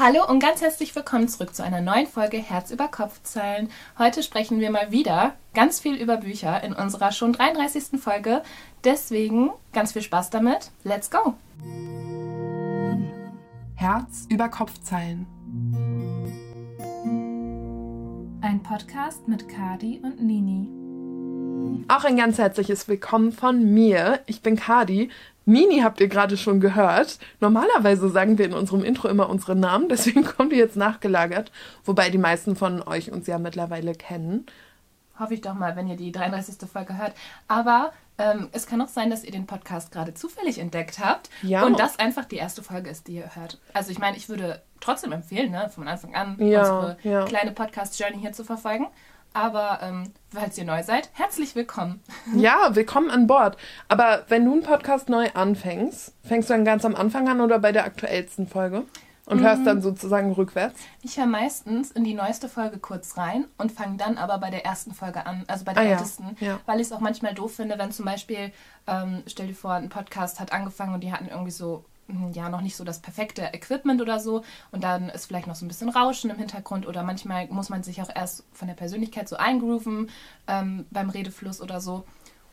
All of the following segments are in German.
Hallo und ganz herzlich willkommen zurück zu einer neuen Folge Herz über Kopfzeilen. Heute sprechen wir mal wieder ganz viel über Bücher in unserer schon 33. Folge. Deswegen ganz viel Spaß damit. Let's go! Herz über Kopfzeilen. Ein Podcast mit Kadi und Nini. Auch ein ganz herzliches Willkommen von mir. Ich bin Kadi. Nini habt ihr gerade schon gehört. Normalerweise sagen wir in unserem Intro immer unsere Namen, deswegen kommt ihr jetzt nachgelagert. Wobei die meisten von euch uns ja mittlerweile kennen. Hoffe ich doch mal, wenn ihr die 33. Folge hört. Aber ähm, es kann auch sein, dass ihr den Podcast gerade zufällig entdeckt habt Ja. und das einfach die erste Folge ist, die ihr hört. Also ich meine, ich würde trotzdem empfehlen, ne, von Anfang an Ja, unsere ja. kleine Podcast-Journey hier zu verfolgen. Aber ähm, falls ihr neu seid, herzlich willkommen. Ja, willkommen an Bord. Aber wenn du einen Podcast neu anfängst, fängst du dann ganz am Anfang an oder bei der aktuellsten Folge? Und hörst dann sozusagen rückwärts? Ich höre meistens in die neueste Folge kurz rein und fange dann aber bei der ersten Folge an, also bei der Ah ja, ältesten, ja. weil ich es auch manchmal doof finde, wenn zum Beispiel, ähm, stell dir vor, ein Podcast hat angefangen und die hatten irgendwie so, ja, noch nicht so das perfekte Equipment oder so. Und dann ist vielleicht noch so ein bisschen Rauschen im Hintergrund oder manchmal muss man sich auch erst von der Persönlichkeit so eingrooven ähm, beim Redefluss oder so.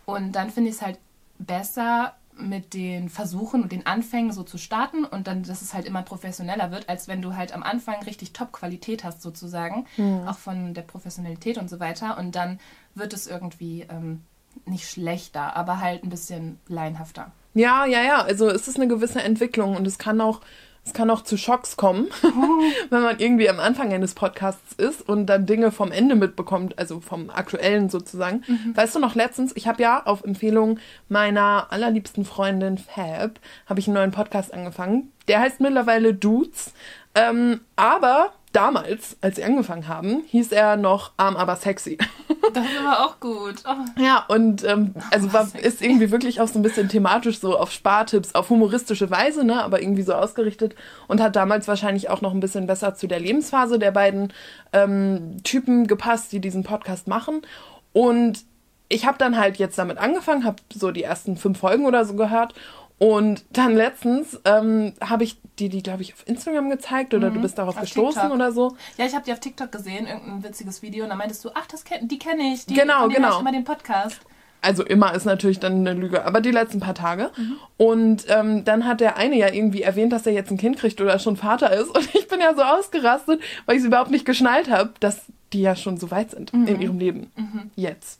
Und dann finde ich es halt besser mit den Versuchen und den Anfängen so zu starten und dann, dass es halt immer professioneller wird, als wenn du halt am Anfang richtig Top-Qualität hast sozusagen, auch von der Professionalität und so weiter. Und dann wird es irgendwie ähm, nicht schlechter, aber halt ein bisschen laienhafter. Ja, ja, ja. Also es ist eine gewisse Entwicklung und es kann auch, es kann auch zu Schocks kommen, wenn man irgendwie am Anfang eines Podcasts ist und dann Dinge vom Ende mitbekommt, also vom aktuellen sozusagen. Weißt du noch letztens, ich habe ja auf Empfehlung meiner allerliebsten Freundin Fab, habe ich einen neuen Podcast angefangen. Der heißt mittlerweile Dudes. Ähm, aber damals, als sie angefangen haben, hieß er noch Arm aber sexy. Das ist aber auch gut. Oh. Ja, und ähm, also war, ist irgendwie wirklich auch so ein bisschen thematisch so auf Spartipps, auf humoristische Weise, ne, aber irgendwie so ausgerichtet und hat damals wahrscheinlich auch noch ein bisschen besser zu der Lebensphase der beiden ähm, Typen gepasst, die diesen Podcast machen. Und ich habe dann halt jetzt damit angefangen, habe so die ersten fünf Folgen oder so gehört. Und dann letztens ähm, habe ich die, die glaube ich, auf Instagram gezeigt oder du bist darauf auf gestoßen TikTok. oder so. Ja, ich habe die auf TikTok gesehen, irgendein witziges Video und dann meintest du, ach, das kenn, die kenne ich, die, Genau, genau. ich immer den Podcast. Also immer ist natürlich dann eine Lüge, aber die letzten paar Tage. Und ähm, dann hat der eine ja irgendwie erwähnt, dass er jetzt ein Kind kriegt oder schon Vater ist. Und ich bin ja so ausgerastet, weil ich es überhaupt nicht geschnallt habe, dass die ja schon so weit sind in ihrem Leben. Jetzt.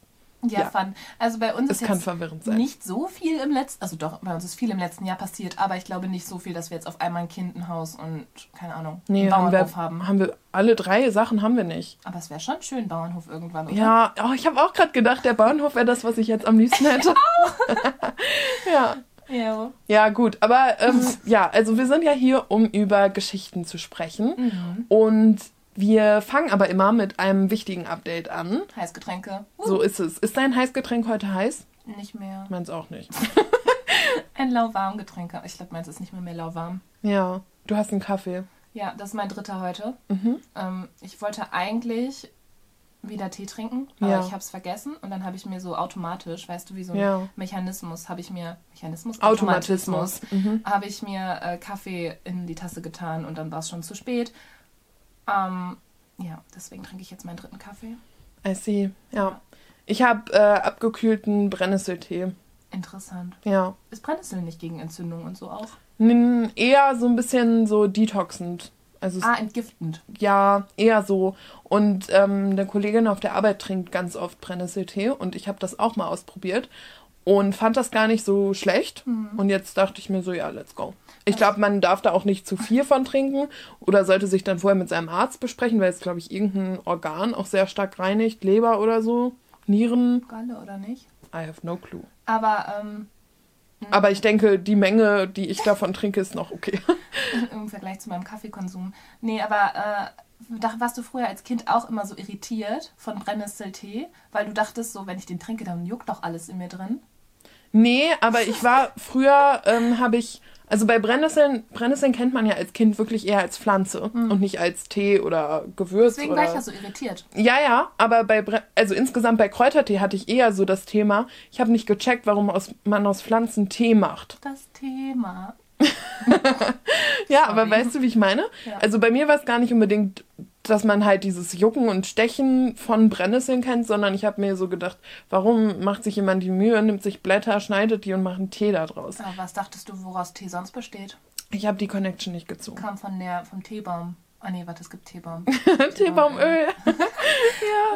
Ja, Ja. fun. Also bei uns Es ist kann jetzt verwirrend sein. nicht so viel im letzten, also doch, bei uns ist viel im letzten Jahr passiert, aber ich glaube nicht so viel, dass wir jetzt auf einmal ein Kind, ein Haus und, keine Ahnung, Nee, einen haben Bauernhof wir, haben. haben wir alle drei Sachen haben wir nicht. Aber es wäre schon schön, Bauernhof irgendwann, oder? Ja, oh, ich habe auch gerade gedacht, der Bahnhof wäre das, was ich jetzt am liebsten hätte. ja. Ja. Ja, gut, aber ähm, ja, also wir sind ja hier, um über Geschichten zu sprechen. Und wir fangen aber immer mit einem wichtigen Update an. Heißgetränke. Uh, So ist es. Ist dein Heißgetränk heute heiß? Nicht mehr. Meins auch nicht. Ein lauwarm Getränk. Ich glaube, meins ist nicht mehr mehr lauwarm. Ja, du hast einen Kaffee. Ja, das ist mein dritter heute. Mhm. Ähm, ich wollte eigentlich wieder Tee trinken, aber Ja. ich habe es vergessen und dann habe ich mir so automatisch, weißt du, wie so ein Ja. Mechanismus, habe ich mir Mechanismus, Automatismus. Mhm. habe ich mir äh, Kaffee in die Tasse getan und dann war es schon zu spät. Ähm, ja, deswegen trinke ich jetzt meinen dritten Kaffee. I see. Ja. Ich habe äh, abgekühlten Brennnesseltee. Interessant. Ja. Ist Brennnessel nicht gegen Entzündung und so auch? N eher so ein bisschen so detoxend. Also Ah, entgiftend. ja, eher so. Und ähm, eine Kollegin auf der Arbeit trinkt ganz oft Brennnesseltee und ich habe das auch mal ausprobiert und fand das gar nicht so schlecht. Und jetzt dachte ich mir so, ja, let's go. Ich glaube, man darf da auch nicht zu viel von trinken oder sollte sich dann vorher mit seinem Arzt besprechen, weil es, glaube ich, irgendein Organ auch sehr stark reinigt, Leber oder so, Nieren. Galle oder nicht? I have no clue. Aber ähm, Aber ich denke, die Menge, die ich davon trinke, ist noch okay. im Vergleich zu meinem Kaffeekonsum. Nee, aber äh, da warst du früher als Kind auch immer so irritiert von Brennnesseltee, weil du dachtest so, wenn ich den trinke, dann juckt doch alles in mir drin. Nee, aber ich war früher, ähm, habe ich, also bei Brennnesseln, Brennnesseln kennt man ja als Kind wirklich eher als Pflanze und nicht als Tee oder Gewürz. Deswegen oder war ich ja so irritiert. Ja, ja, aber bei, Bre also insgesamt bei Kräutertee hatte ich eher so das Thema, ich habe nicht gecheckt, warum aus, man aus Pflanzen Tee macht. Das Thema. ja, aber weißt du, wie ich meine? Ja. Also bei mir war es gar nicht unbedingt, dass man halt dieses Jucken und Stechen von Brennnesseln kennt, sondern ich habe mir so gedacht, warum macht sich jemand die Mühe, nimmt sich Blätter, schneidet die und macht einen Tee daraus. Aber was dachtest du, woraus Tee sonst besteht? Ich habe die Connection nicht gezogen. Kam von der, vom Teebaum. Ah nee, warte, es gibt Teebaum. Teebaumöl.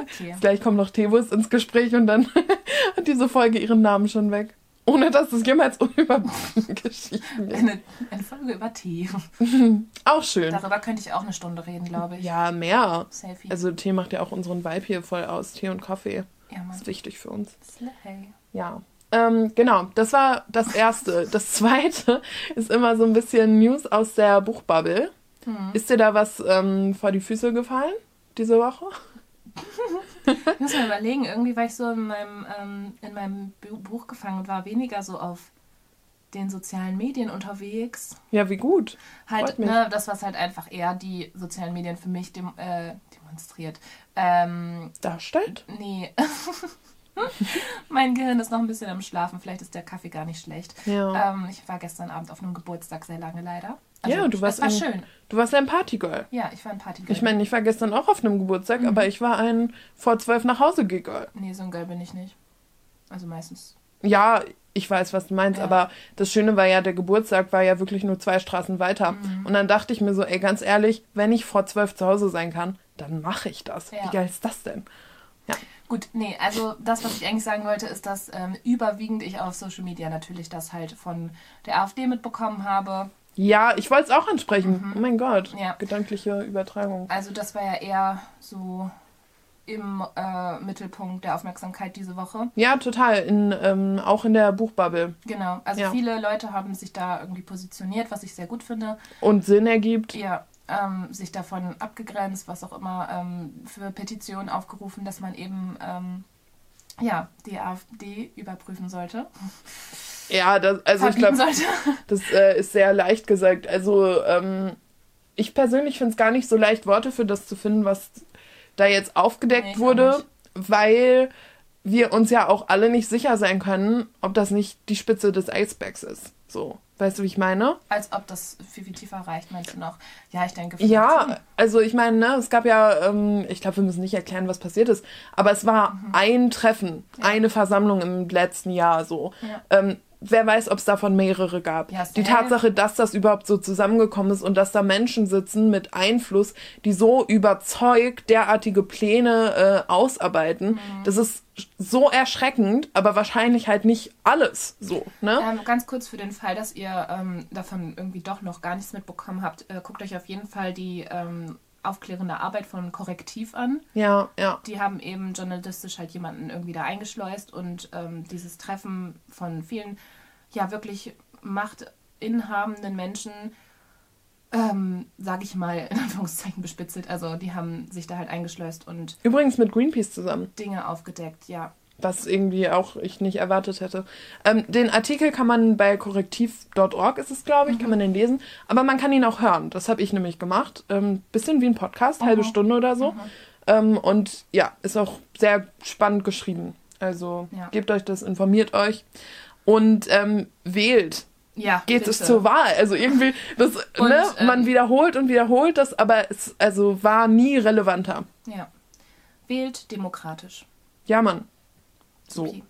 Okay. Gleich kommt noch Teewurst ins Gespräch und dann hat diese Folge ihren Namen schon weg. Ohne dass es jemals über Geschichten geht. Eine, eine Folge über Tee. Auch schön. Darüber könnte ich auch eine Stunde reden, glaube ich. Ja, mehr. Selfie. Also Tee macht ja auch unseren Vibe hier voll aus. Tee und Kaffee. ja, Mann. ist wichtig für uns. Slay. Ja. Ähm, genau, das war das Erste. Das Zweite ist immer so ein bisschen News aus der Buchbubble. Hm. Ist dir da was ähm, vor die Füße gefallen diese Woche? Ich muss mal überlegen, irgendwie war ich so in meinem, ähm, in meinem Bu- Buch gefangen und war weniger so auf den sozialen Medien unterwegs. Ja, wie gut. Halt, ne, das, was halt einfach eher die sozialen Medien für mich dem, äh, demonstriert. Ähm, Darstellt. nee. mein Gehirn ist noch ein bisschen am Schlafen. Vielleicht ist der Kaffee gar nicht schlecht. Ja. Ähm, ich war gestern Abend auf einem Geburtstag sehr lange leider. Ja, du warst, es war ein, schön. du warst ein Partygirl. Ja, ich war ein Party. Ich meine, ich war gestern auch auf einem Geburtstag, Mhm. aber ich war ein vor zwölf nach Hause Girl. Nee, so ein Girl bin ich nicht. Also meistens. Ja, ich weiß, was du meinst, Ja. aber das Schöne war ja, der Geburtstag war ja wirklich nur zwei Straßen weiter. Mhm. Und dann dachte ich mir so, ey, ganz ehrlich, wenn ich vor zwölf zu Hause sein kann, dann mache ich das. Ja. Wie geil ist das denn? Gut, nee, also das, was ich eigentlich sagen wollte, ist, dass ähm, überwiegend ich auf Social Media natürlich das halt von der AfD mitbekommen habe. Ja, ich wollte es auch ansprechen. Oh mein Gott. Mhm. Ja. Gedankliche Übertragung. Also das war ja eher so im äh, Mittelpunkt der Aufmerksamkeit diese Woche. Ja, total. In, ähm, auch in der Buchbubble. Genau, also Ja. viele Leute haben sich da irgendwie positioniert, was ich sehr gut finde. Und Sinn ergibt. Ja, ähm, sich davon abgegrenzt, was auch immer, ähm, für Petitionen aufgerufen, dass man eben ähm, ja, die AfD überprüfen sollte. Ja, das, also ich glaube, das äh, ist sehr leicht gesagt. Also ähm, ich persönlich finde es gar nicht so leicht, Worte für das zu finden, was da jetzt aufgedeckt Nee, wurde, weil wir uns ja auch alle nicht sicher sein können, ob das nicht die Spitze des Eisbergs ist. So, weißt du, wie ich meine? Als ob das viel, viel tiefer reicht, meinst du noch? Ja, ich denke. Ja, vielleicht also ich meine, ne, es gab ja, ähm, ich glaube, wir müssen nicht erklären, was passiert ist, aber es war Mhm. ein Treffen, eine Versammlung im letzten Jahr so. Ja. Ähm, wer weiß, ob es davon mehrere gab. Ja, Die. Tatsache, dass das überhaupt so zusammengekommen ist und dass da Menschen sitzen mit Einfluss, die so überzeugt derartige Pläne äh, ausarbeiten, Mhm. das ist so erschreckend, aber wahrscheinlich halt nicht alles so, ne? Ähm, ganz kurz für den Fall, dass ihr ähm, davon irgendwie doch noch gar nichts mitbekommen habt, äh, guckt euch auf jeden Fall die ähm, aufklärende Arbeit von Korrektiv an. Ja, ja. Die haben eben journalistisch halt jemanden irgendwie da eingeschleust und ähm, dieses Treffen von vielen, ja wirklich machtinhabenden Menschen, ähm, sage ich mal in Anführungszeichen bespitzelt. Also die haben sich da halt eingeschleust und Übrigens mit Greenpeace zusammen. Dinge aufgedeckt, ja. Was irgendwie auch ich nicht erwartet hätte. Ähm, den Artikel kann man bei korrektiv.org ist es, glaube ich, kann man den lesen. Aber man kann ihn auch hören. Das habe ich nämlich gemacht. Ähm, bisschen wie ein Podcast, halbe Stunde oder so. Ähm, und ja, ist auch sehr spannend geschrieben. Also Ja. gebt euch das, informiert euch und ähm, wählt. Ja, Geht es bitte. zur Wahl? Also irgendwie, das, Und, ne, ähm, man wiederholt und wiederholt das, aber es also war nie relevanter. Ja. Wählt demokratisch. Ja, Mann. So. Okay.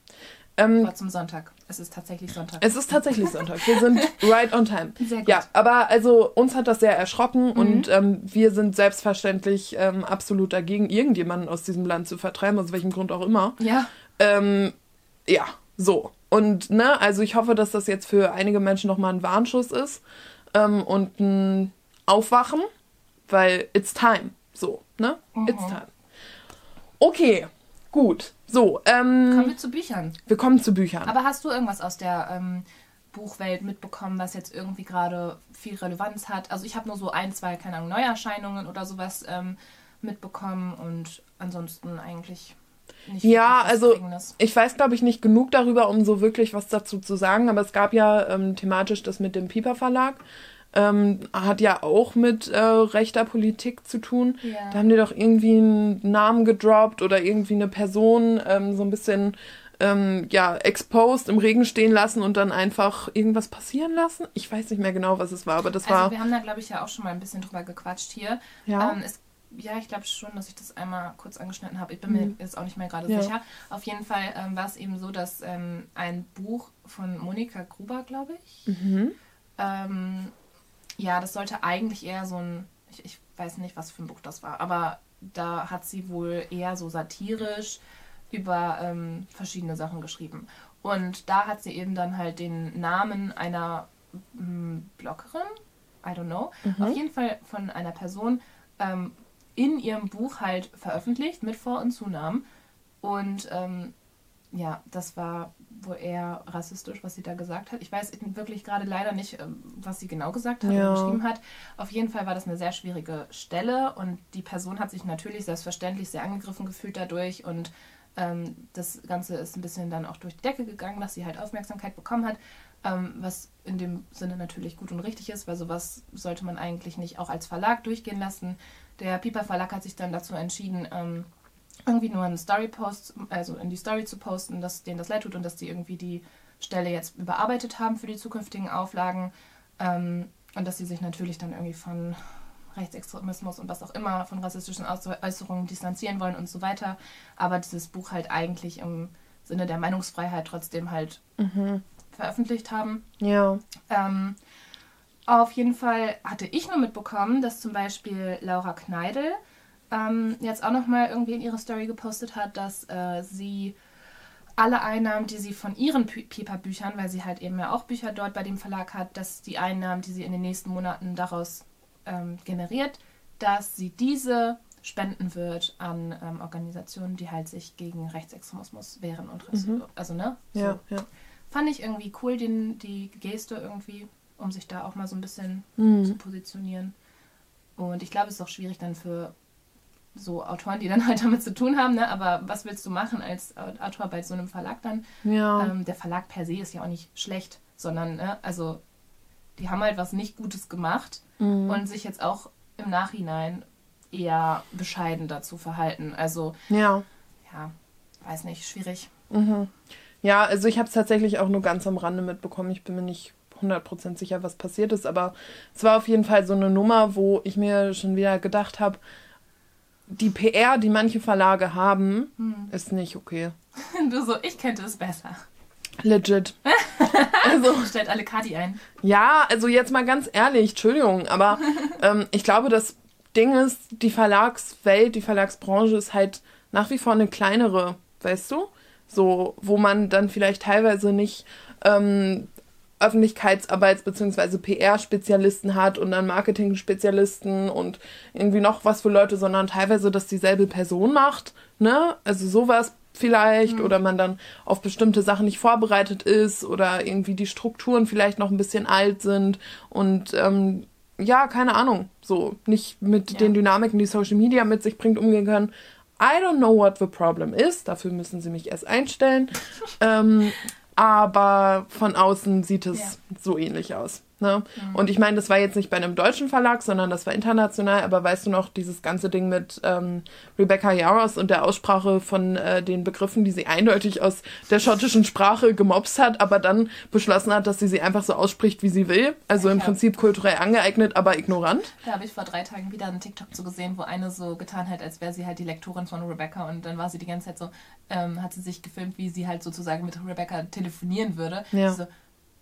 Ähm, Aber zum Sonntag. Es ist tatsächlich Sonntag. Es ist tatsächlich Sonntag. Wir sind right on time. Sehr gut. Ja, aber also uns hat das sehr erschrocken Mhm. und ähm, wir sind selbstverständlich ähm, absolut dagegen, irgendjemanden aus diesem Land zu vertreiben, aus welchem Grund auch immer. ja, Ähm, ja, so. Und ne, also ich hoffe, dass das jetzt für einige Menschen nochmal ein Warnschuss ist ähm, und ein Aufwachen, weil it's time. So, ne? It's Mhm. time. Okay, gut. So, ähm, kommen wir zu Büchern. wir kommen zu Büchern. Aber hast du irgendwas aus der ähm, Buchwelt mitbekommen, was jetzt irgendwie gerade viel Relevanz hat? Also ich habe nur so ein, zwei, keine Ahnung, Neuerscheinungen oder sowas ähm, mitbekommen und ansonsten eigentlich nicht Ja, also ich weiß, glaube ich, nicht genug darüber, um so wirklich was dazu zu sagen, aber es gab ja ähm, thematisch das mit dem Piper Verlag. Ähm, hat ja auch mit äh, rechter Politik zu tun. Ja. Da haben die doch irgendwie einen Namen gedroppt oder irgendwie eine Person ähm, so ein bisschen ähm, ja, exposed im Regen stehen lassen und dann einfach irgendwas passieren lassen. Ich weiß nicht mehr genau, was es war, aber das also war. wir haben da, glaube ich, ja auch schon mal ein bisschen drüber gequatscht hier. Ja. Ähm, es, ja, ich glaube schon, dass ich das einmal kurz angeschnitten habe. Ich bin mir Mhm. jetzt auch nicht mehr gerade Ja. sicher. Auf jeden Fall ähm, war es eben so, dass ähm, ein Buch von Monika Gruber, glaube ich, Mhm. Ja, das sollte eigentlich eher so ein, ich, ich weiß nicht, was für ein Buch das war, aber da hat sie wohl eher so satirisch über ähm, verschiedene Sachen geschrieben. Und da hat sie eben dann halt den Namen einer mm, Bloggerin, I don't know, Mhm. auf jeden Fall von einer Person ähm, in ihrem Buch halt veröffentlicht mit Vor- und Zunamen. Und ähm, ja, das war wohl eher rassistisch, was sie da gesagt hat. Ich weiß wirklich gerade leider nicht, ähm, was sie genau gesagt hat Ja. oder geschrieben hat. Auf jeden Fall war das eine sehr schwierige Stelle und die Person hat sich natürlich selbstverständlich sehr angegriffen gefühlt dadurch und ähm, das Ganze ist ein bisschen dann auch durch die Decke gegangen, dass sie halt Aufmerksamkeit bekommen hat, ähm, was in dem Sinne natürlich gut und richtig ist, weil sowas sollte man eigentlich nicht auch als Verlag durchgehen lassen. Der Piper Verlag hat sich dann dazu entschieden, ähm, irgendwie nur einen Story-Post, also in die Story zu posten, dass denen das leid tut und dass die irgendwie die Stelle jetzt überarbeitet haben für die zukünftigen Auflagen ähm, und dass sie sich natürlich dann irgendwie von Rechtsextremismus und was auch immer, von rassistischen Äußer- Äußerungen distanzieren wollen und so weiter. Aber dieses Buch halt eigentlich im Sinne der Meinungsfreiheit trotzdem halt Mhm. veröffentlicht haben. Ja. Ähm, auf jeden Fall hatte ich nur mitbekommen, dass zum Beispiel Laura Kneidel ähm, jetzt auch nochmal irgendwie in ihre Story gepostet hat, dass äh, sie alle Einnahmen, die sie von ihren Pipa-Büchern, weil sie halt eben ja auch Bücher dort bei dem Verlag hat, dass die Einnahmen, die sie in den nächsten Monaten daraus ähm, generiert, dass sie diese spenden wird an ähm, Organisationen, die halt sich gegen Rechtsextremismus wehren und Mhm. also ne, so Ja, ja. fand ich irgendwie cool, den, die Geste irgendwie, um sich da auch mal so ein bisschen zu Mhm. positionieren. Und ich glaube, es ist auch schwierig dann für so Autoren, die dann halt damit zu tun haben, ne? aber was willst du machen als Autor bei so einem Verlag dann? Ja. Ähm, der Verlag per se ist ja auch nicht schlecht, sondern, ne? also die haben halt was nicht Gutes gemacht Mhm. und sich jetzt auch im Nachhinein eher bescheiden dazu verhalten. Also, ja. ja, weiß nicht, schwierig. Mhm. Ja, also ich habe es tatsächlich auch nur ganz am Rande mitbekommen. Ich bin mir nicht 100% sicher, was passiert ist, aber es war auf jeden Fall so eine Nummer, wo ich mir schon wieder gedacht habe, die PR, die manche Verlage haben, Hm. ist nicht okay. Du so, ich könnte es besser. Legit. also, Stellt alle Kati ein. ja, also jetzt mal ganz ehrlich, Entschuldigung, aber ähm, ich glaube, das Ding ist, die Verlagswelt, die Verlagsbranche ist halt nach wie vor eine kleinere, weißt du? So, wo man dann vielleicht teilweise nicht ähm, Öffentlichkeitsarbeits- bzw. PR-Spezialisten hat und dann Marketing-Spezialisten und irgendwie noch was für Leute, sondern teilweise das dieselbe Person macht, ne? Also sowas vielleicht oder man dann auf bestimmte Sachen nicht vorbereitet ist oder irgendwie die Strukturen vielleicht noch ein bisschen alt sind und ähm, ja, keine Ahnung, so nicht mit Ja. den Dynamiken, die Social Media mit sich bringt, umgehen können. I don't know what the problem is. Dafür müssen sie mich erst einstellen. ähm, aber von außen sieht es Ja. so ähnlich aus. Ne? Und ich meine, das war jetzt nicht bei einem deutschen Verlag, sondern das war international. Aber weißt du noch, dieses ganze Ding mit ähm, Rebecca Yaros und der Aussprache von äh, den Begriffen, die sie eindeutig aus der schottischen Sprache gemobst hat, aber dann beschlossen hat, dass sie sie einfach so ausspricht, wie sie will. Also im Ja. Prinzip kulturell angeeignet, aber ignorant. Da habe ich vor drei Tagen wieder einen TikTok zu gesehen, wo eine so getan hat, als wäre sie halt die Lektorin von Rebecca und dann war sie die ganze Zeit so, ähm, hat sie sich gefilmt, wie sie halt sozusagen mit Rebecca telefonieren würde. Ja. So,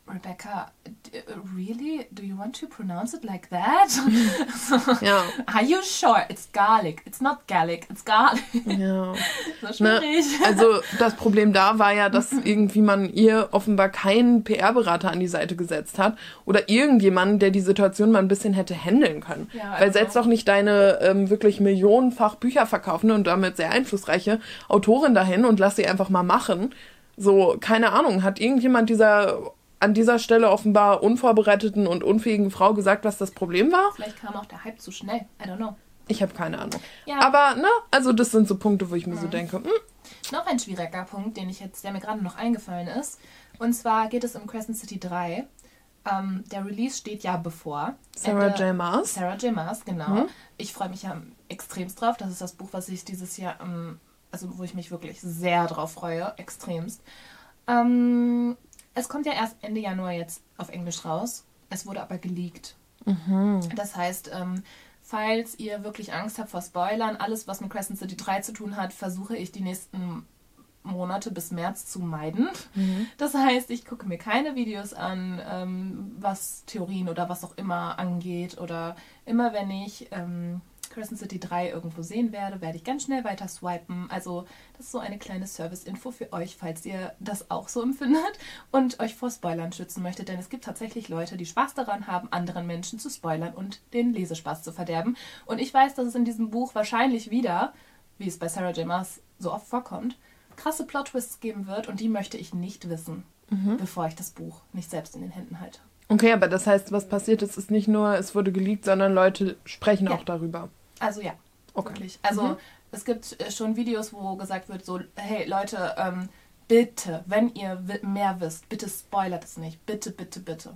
Rebecca, uh, really? Do you want to pronounce it like that? Ja. Are you sure? It's garlic. It's not garlic, it's garlic. Ja. so Ne? schwierig. Also das Problem da war ja, dass irgendwie man ihr offenbar keinen PR-Berater an die Seite gesetzt hat oder irgendjemanden, der die Situation mal ein bisschen hätte handeln können. Ja, Weil also- setz doch nicht deine ähm, wirklich millionenfach Bücher verkaufende und damit sehr einflussreiche Autorin dahin und lass sie einfach mal machen. So, keine Ahnung, hat irgendjemand dieser an dieser Stelle offenbar unvorbereiteten und unfähigen Frau gesagt, was das Problem war? Vielleicht kam auch der Hype zu schnell. I don't know. Ich habe keine Ahnung. Ja. Aber, ne, also das sind so Punkte, wo ich mir so denke, hm, Noch ein schwieriger Punkt, den ich jetzt, der mir gerade noch eingefallen ist. Und zwar geht es um Crescent City 3. Ähm, der Release steht ja bevor. Sarah Ende- J. Maas. Sarah J. Maas, genau. Mhm. Ich freue mich ja extremst drauf. Das ist das Buch, was ich dieses Jahr am also wo ich mich wirklich sehr drauf freue, extremst. Ähm, es kommt ja erst Ende Januar jetzt auf Englisch raus. Es wurde aber geleakt. Das heißt, ähm, falls ihr wirklich Angst habt vor Spoilern, alles, was mit Crescent City 3 zu tun hat, versuche ich die nächsten Monate bis März zu meiden. Das heißt, ich gucke mir keine Videos an, ähm, was Theorien oder was auch immer angeht. Oder immer wenn ich ähm, Crescent City 3 irgendwo sehen werde, werde ich ganz schnell weiter swipen. Also das ist so eine kleine Service-Info für euch, falls ihr das auch so empfindet und euch vor Spoilern schützen möchtet. Denn es gibt tatsächlich Leute, die Spaß daran haben, anderen Menschen zu spoilern und den Lesespaß zu verderben. Und ich weiß, dass es in diesem Buch wahrscheinlich wieder, wie es bei Sarah J. Maas so oft vorkommt, krasse Plot-Twists geben wird und die möchte ich nicht wissen, bevor ich das Buch nicht selbst in den Händen halte. Okay, aber das heißt, was passiert ist, ist nicht nur, es wurde geleakt, sondern Leute sprechen Ja. auch darüber. Also ja, Okay. wirklich. Also es gibt äh, schon Videos, wo gesagt wird, so, hey Leute, ähm, bitte, wenn ihr mehr wisst, bitte spoilert es nicht. Bitte, bitte, bitte.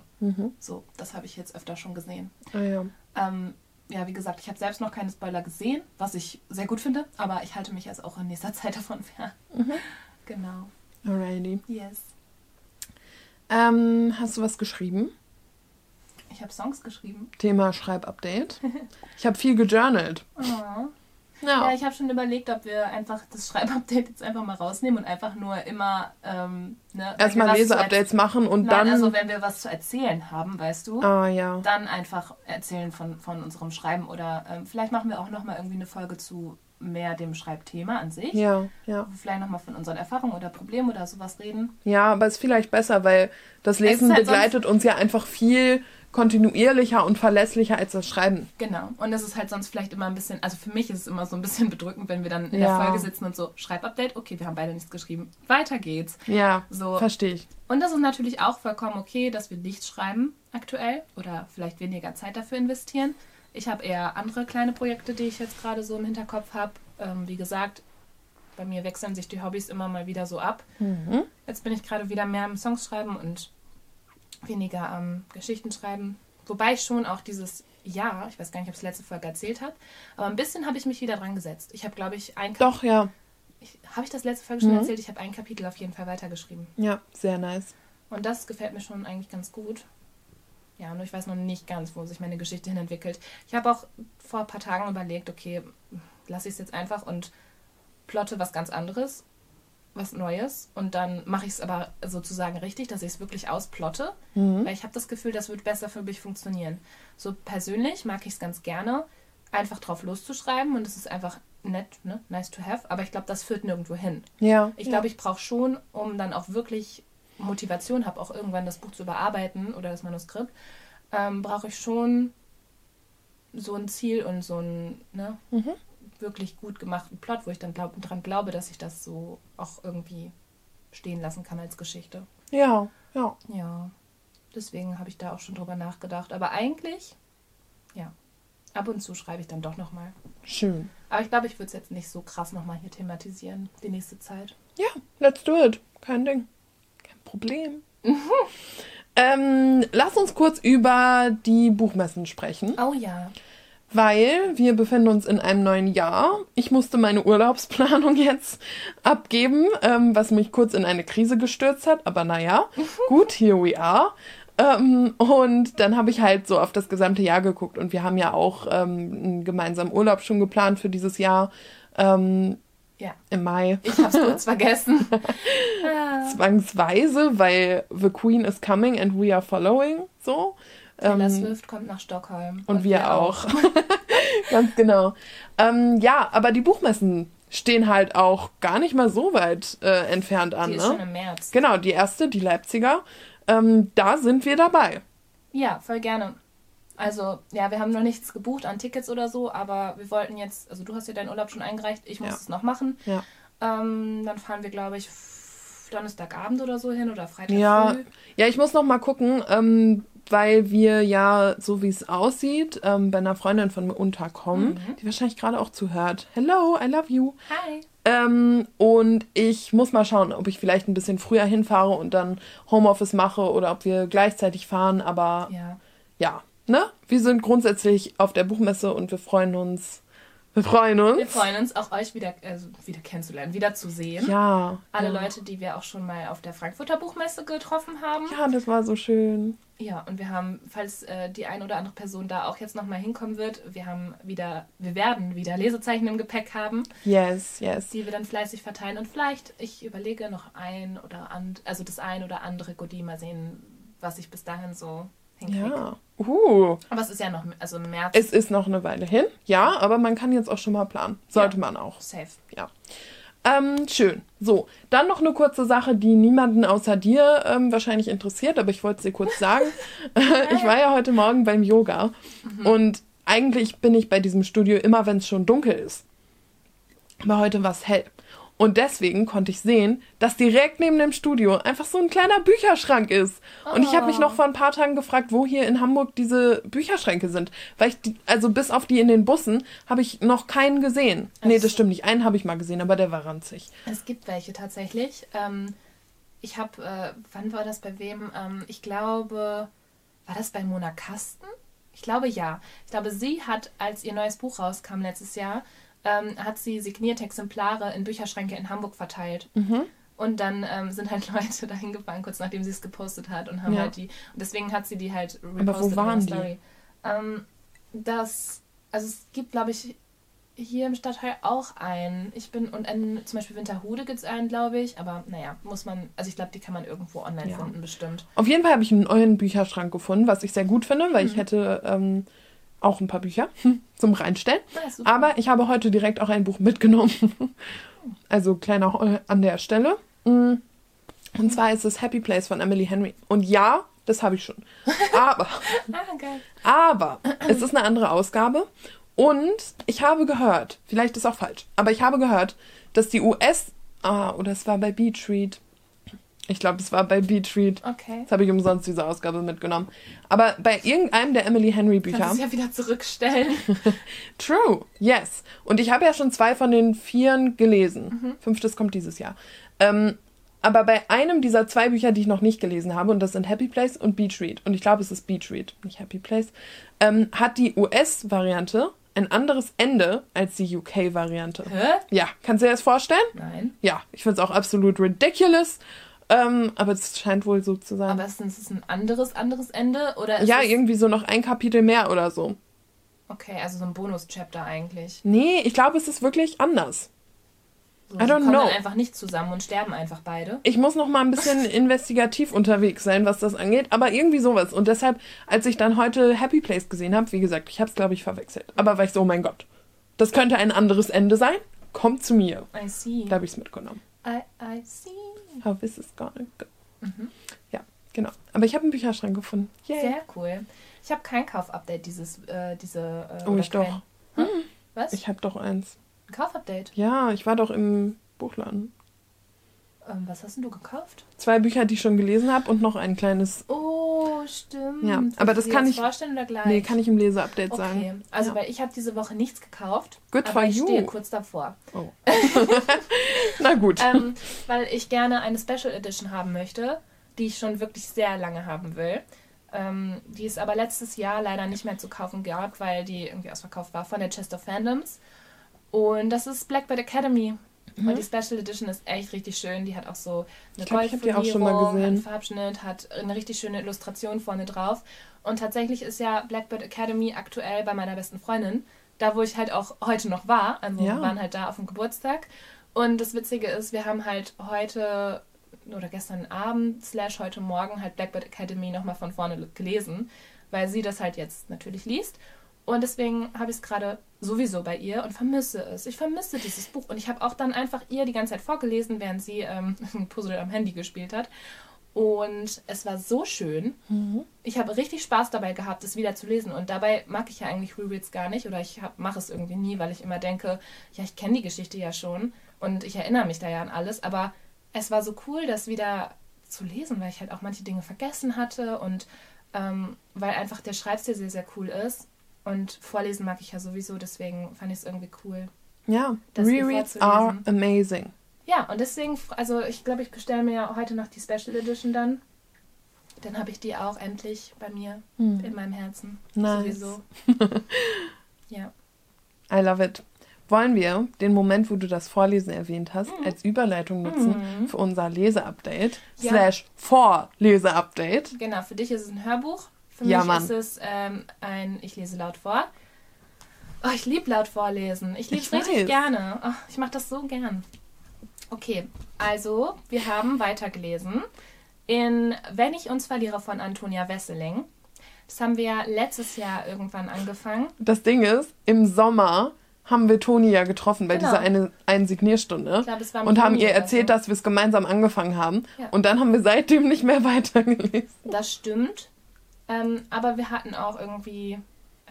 So, das habe ich jetzt öfter schon gesehen. Ah ja. Ähm, ja, wie gesagt, ich habe selbst noch keine Spoiler gesehen, was ich sehr gut finde, aber ich halte mich jetzt auch in nächster Zeit davon fern. Genau. Alrighty. Yes. Ähm, hast du was geschrieben? Ich habe Songs geschrieben. Thema Schreibupdate. Ich habe viel gejournalt. Oh. Ja. Ja, ich habe schon überlegt, ob wir einfach das Schreibupdate jetzt einfach mal rausnehmen und einfach nur immer ähm, ne, Erstmal Leseupdates machen und Nein, dann. also wenn wir was zu erzählen haben, weißt du, ah ja. dann einfach erzählen von, von unserem Schreiben oder ähm, vielleicht machen wir auch nochmal irgendwie eine Folge zu mehr dem Schreibthema an sich. Ja, ja. Vielleicht nochmal von unseren Erfahrungen oder Problemen oder sowas reden. Ja, aber ist vielleicht besser, weil das Lesen halt begleitet uns ja einfach viel kontinuierlicher und verlässlicher als das Schreiben. Genau. Und das ist halt sonst vielleicht immer ein bisschen, also für mich ist es immer so ein bisschen bedrückend, wenn wir dann in Ja. der Folge sitzen und so, Schreibupdate, okay, wir haben beide nichts geschrieben, weiter geht's. Ja, So. verstehe ich. Und das ist natürlich auch vollkommen okay, dass wir nichts schreiben aktuell oder vielleicht weniger Zeit dafür investieren. Ich habe eher andere kleine Projekte, die ich jetzt gerade so im Hinterkopf habe. Ähm, wie gesagt, bei mir wechseln sich die Hobbys immer mal wieder so ab. Mhm. Jetzt bin ich gerade wieder mehr am Songs schreiben und weniger am Geschichten schreiben. Wobei ich schon auch dieses Jahr, ich weiß gar nicht, ob ich es letzte Folge erzählt habe, aber ein bisschen habe ich mich wieder dran gesetzt. Ich habe, glaube ich, ein Kapitel. Doch, ja. Habe ich das letzte Folge schon Mhm. erzählt? Ich habe ein Kapitel auf jeden Fall weitergeschrieben. Ja, sehr nice. Und das gefällt mir schon eigentlich ganz gut. Ja, nur ich weiß noch nicht ganz, wo sich meine Geschichte hin entwickelt. Ich habe auch vor ein paar Tagen überlegt, okay, lasse ich es jetzt einfach und plotte was ganz anderes, was Neues. Und dann mache ich es aber sozusagen richtig, dass ich es wirklich ausplotte. Mhm. Weil ich habe das Gefühl, das wird besser für mich funktionieren. So persönlich mag ich es ganz gerne, einfach drauf loszuschreiben. Und es ist einfach nett, ne? nice to have. Aber ich glaube, das führt nirgendwo hin. Ja. Ich ja. glaube, ich brauche schon, um dann auch wirklich Motivation habe, auch irgendwann das Buch zu überarbeiten oder das Manuskript, ähm, brauche ich schon so ein Ziel und so einen ne, Mhm. Wirklich gut gemachten Plot, wo ich dann glaub, dran glaube, dass ich das so auch irgendwie stehen lassen kann als Geschichte. Ja, ja. Ja, deswegen habe ich da auch schon drüber nachgedacht. Aber eigentlich, ja, ab und zu schreibe ich dann doch nochmal. Schön. Aber ich glaube, ich würde es jetzt nicht so krass nochmal hier thematisieren, die nächste Zeit. Ja, let's do it. Kein Ding. Kein Problem. ähm, lass uns kurz über die Buchmessen sprechen, Oh ja. Weil wir befinden uns in einem neuen Jahr. Ich musste meine Urlaubsplanung jetzt abgeben, ähm, was mich kurz in eine Krise gestürzt hat. Aber naja, gut, here we are. Ähm, und dann habe ich halt so auf das gesamte Jahr geguckt und wir haben ja auch ähm, einen gemeinsamen Urlaub schon geplant für dieses Jahr ähm, Ja, im Mai. ich habe es kurz vergessen. Ah. zwangsweise, weil The Queen is coming and we are following, so. Taylor Ähm, Swift kommt nach Stockholm. und, wir, auch. Ganz genau. Ähm, ja, aber die Buchmessen stehen halt auch gar nicht mal so weit äh, entfernt an, Die ist schon ne? im März. Genau, die erste, die Leipziger, ähm, da sind wir dabei. Ja, voll gerne. Also, ja, wir haben noch nichts gebucht an Tickets oder so, aber wir wollten jetzt, also du hast ja deinen Urlaub schon eingereicht, ich muss Ja. es noch machen. Ja. Ähm, dann fahren wir, glaube ich, Donnerstagabend oder so hin oder Freitag Ja, früh. ja, ich muss noch mal gucken, ähm, weil wir ja, so wie es aussieht, ähm, bei einer Freundin von mir unterkommen, Mhm. die wahrscheinlich gerade auch zuhört. Hello, I love you. Hi. Ähm, und ich muss mal schauen, ob ich vielleicht ein bisschen früher hinfahre und dann Homeoffice mache oder ob wir gleichzeitig fahren. Aber Ja. ja, ne? Wir sind grundsätzlich auf der Buchmesse und wir freuen uns Wir freuen uns. Wir freuen uns, auch euch wieder, also wieder kennenzulernen, wieder zu sehen. Ja. Alle ja. Leute, die wir auch schon mal auf der Frankfurter Buchmesse getroffen haben. Ja, das war so schön. Ja, und wir haben, falls äh, die eine oder andere Person da auch jetzt nochmal hinkommen wird, wir haben wieder, wir werden wieder Lesezeichen im Gepäck haben. Yes, yes. Die wir dann fleißig verteilen. Und vielleicht, ich überlege noch ein oder and, also das ein oder andere Goodie mal sehen, was ich bis dahin so hinkriege. Ja. Uh. Aber es ist ja noch, also im März. Es ist noch eine Weile hin, ja, aber man kann jetzt auch schon mal planen. Sollte Ja. man auch. safe. Ja. Ähm, schön. So, dann noch eine kurze Sache, die niemanden außer dir ähm, wahrscheinlich interessiert, aber ich wollte es dir kurz sagen. ich war ja heute Morgen beim Yoga und eigentlich bin ich bei diesem Studio immer, wenn es schon dunkel ist. Aber heute war es hell. Und deswegen konnte ich sehen, dass direkt neben dem Studio einfach so ein kleiner Bücherschrank ist. Und ich habe mich Oh. noch vor ein paar Tagen gefragt, wo hier in Hamburg diese Bücherschränke sind. Weil ich, die, also bis auf die in den Bussen, habe ich noch keinen gesehen. Nee, Ach das stimmt nicht. Einen habe ich mal gesehen, aber der war ranzig. Es gibt welche tatsächlich. Ähm, ich habe, äh, wann war das bei wem? Ähm, ich glaube, war das bei Mona Kasten? Ich glaube ja. Ich glaube, sie hat, als ihr neues Buch rauskam letztes Jahr, ähm, hat sie signierte Exemplare in Bücherschränke in Hamburg verteilt. Mhm. Und dann ähm, sind halt Leute dahin gefahren, kurz nachdem sie es gepostet hat und haben Ja. halt die. Und deswegen hat sie die halt Aber wo in waren die? Ähm, das, also es gibt, glaube ich, hier im Stadtteil auch einen. Ich bin, und in, zum Beispiel Winterhude gibt es einen, glaube ich. Aber naja, muss man, also ich glaube, die kann man irgendwo online Ja. finden, bestimmt. Auf jeden Fall habe ich einen neuen Bücherschrank gefunden, was ich sehr gut finde, weil Mhm. ich hätte ähm, auch ein paar Bücher zum Reinstellen. Ja, super. Aber ich habe heute direkt auch ein Buch mitgenommen. Also kleiner Haul an der Stelle. Mm. Und zwar ist es Happy Place von Emily Henry. Und ja, das habe ich schon. Aber, ah, aber, es ist eine andere Ausgabe. Und ich habe gehört, vielleicht ist auch falsch, aber ich habe gehört, dass die US, ah, oder es war bei Beach Read. Ich glaube, es war bei Beach Read. Okay. Jetzt habe ich umsonst diese Ausgabe mitgenommen. Aber bei irgendeinem der Emily Henry Bücher. Kannst du es ja wieder zurückstellen. True, yes. Und ich habe ja schon zwei von den vieren gelesen. Fünftes kommt dieses Jahr. Ähm, aber bei einem dieser zwei Bücher, die ich noch nicht gelesen habe, und das sind Happy Place und Beach Read, und ich glaube, es ist Beach Read, nicht Happy Place, ähm, hat die US-Variante ein anderes Ende als die UK-Variante. Hä? Ja, kannst du dir das vorstellen? Nein. Ja, ich finde es auch absolut ridiculous. Ähm, aber es scheint wohl so zu sein. Aber ist es ein anderes, anderes Ende? Oder ist ja, irgendwie so noch ein Kapitel mehr oder so. Okay, also so ein Bonus-Chapter eigentlich. Nee, ich glaube, es ist wirklich anders. So, I don't kommen know. dann einfach nicht zusammen und sterben einfach beide. Ich muss noch mal ein bisschen investigativ unterwegs sein, was das angeht, aber irgendwie sowas. Und deshalb, als ich dann heute Happy Place gesehen habe, wie gesagt, ich habe es, glaube ich, verwechselt. Aber war ich so, oh mein Gott, das könnte ein anderes Ende sein. Kommt zu mir. I see. Da habe ich es mitgenommen. I, I see. How this is gonna go. Mhm. Ja, genau. Aber ich habe einen Bücherschrank gefunden. Yay. Sehr cool. Ich habe kein Kaufupdate dieses, äh, diese. Äh, Oh, ich doch. kein- Hm? Was? Ich habe doch eins. Ein Kaufupdate. Ja, ich war doch im Buchladen. Ähm, was hast denn du gekauft? Zwei Bücher, die ich schon gelesen habe und noch ein kleines. Oh, stimmt. Ja, Willst aber das kann ich- vorstellen oder gleich? Nee, kann ich im Leseupdate Okay, sagen. also Ja. weil ich habe diese Woche nichts gekauft. Good aber for ich you. stehe kurz davor. Oh. Na gut. ähm, weil ich gerne eine Special Edition haben möchte, die ich schon wirklich sehr lange haben will. Ähm, die es aber letztes Jahr leider nicht mehr zu kaufen gab, weil die irgendwie ausverkauft war von der Chest of Fandoms. Und das ist Blackbird Academy. Und die Special Edition ist echt richtig schön. Die hat auch so eine Goldfolierung, einen Farbschnitt, hat eine richtig schöne Illustration vorne drauf. Und tatsächlich ist ja Blackbird Academy aktuell bei meiner besten Freundin. Da, wo ich halt auch heute noch war. Also Ja. wir waren halt da auf dem Geburtstag. Und das Witzige ist, wir haben halt heute oder gestern Abend slash heute Morgen halt Blackbird Academy nochmal von vorne gelesen, weil sie das halt jetzt natürlich liest. Und deswegen habe ich es gerade sowieso bei ihr und vermisse es. Ich vermisse dieses Buch. Und ich habe auch dann einfach ihr die ganze Zeit vorgelesen, während sie ähm, ein Puzzle am Handy gespielt hat. Und es war so schön. Mhm. Ich habe richtig Spaß dabei gehabt, es wieder zu lesen. Und dabei mag ich ja eigentlich Rereads gar nicht oder ich mache es irgendwie nie, weil ich immer denke, ja, ich kenne die Geschichte ja schon und ich erinnere mich da ja an alles. Aber es war so cool, das wieder zu lesen, weil ich halt auch manche Dinge vergessen hatte und ähm, weil einfach der Schreibstil sehr, sehr cool ist. Und vorlesen mag ich ja sowieso, deswegen fand ich es irgendwie cool. Ja, das Rereads are amazing. Ja, und deswegen, also ich glaube, ich bestelle mir ja heute noch die Special Edition dann. Dann habe ich die auch endlich bei mir in meinem Herzen. Nice. Sowieso. ja. I love it. wollen wir den Moment, wo du das Vorlesen erwähnt hast, mhm. als Überleitung nutzen mhm. für unser Leseupdate ja. slash Vorleseupdate. Genau, für dich ist es ein Hörbuch. Für ja, mich Mann. ist es ähm, ein, ich lese laut vor. Oh, ich liebe laut vorlesen. Ich liebe es richtig weiß. gerne. Oh, ich mache das so gern. Okay, also wir haben weitergelesen in Wenn ich uns verliere von Antonia Wesseling. Das haben wir letztes Jahr irgendwann angefangen. Das Ding ist, im Sommer haben wir Toni ja getroffen bei genau. dieser eine, einen Signierstunde glaub, und haben ihr erzählt, so. dass wir es gemeinsam angefangen haben. Ja. Und dann haben wir seitdem nicht mehr weitergelesen. Das stimmt. Ähm, aber wir hatten auch irgendwie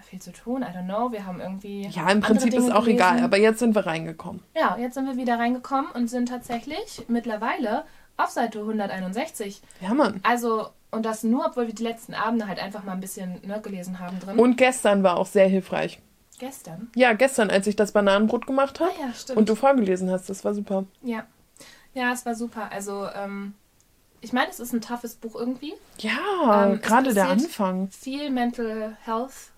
viel zu tun. I don't know. Wir haben irgendwie. Ja, im Prinzip ist auch gelesen. egal. Aber jetzt sind wir reingekommen. Ja, jetzt sind wir wieder reingekommen und sind tatsächlich mittlerweile auf Seite 161. Ja, Mann. Also, und das nur, obwohl wir die letzten Abende halt einfach mal ein bisschen ne, gelesen haben drin. Und gestern war auch sehr hilfreich. Gestern? Ja, gestern, als ich das Bananenbrot gemacht habe. Ah, ja, stimmt. Und du vorgelesen hast. Das war super. Ja. Ja, es war super. Also, ähm, ich meine, es ist ein toughes Buch irgendwie. Ja, ähm, gerade der Anfang. Viel Mental Health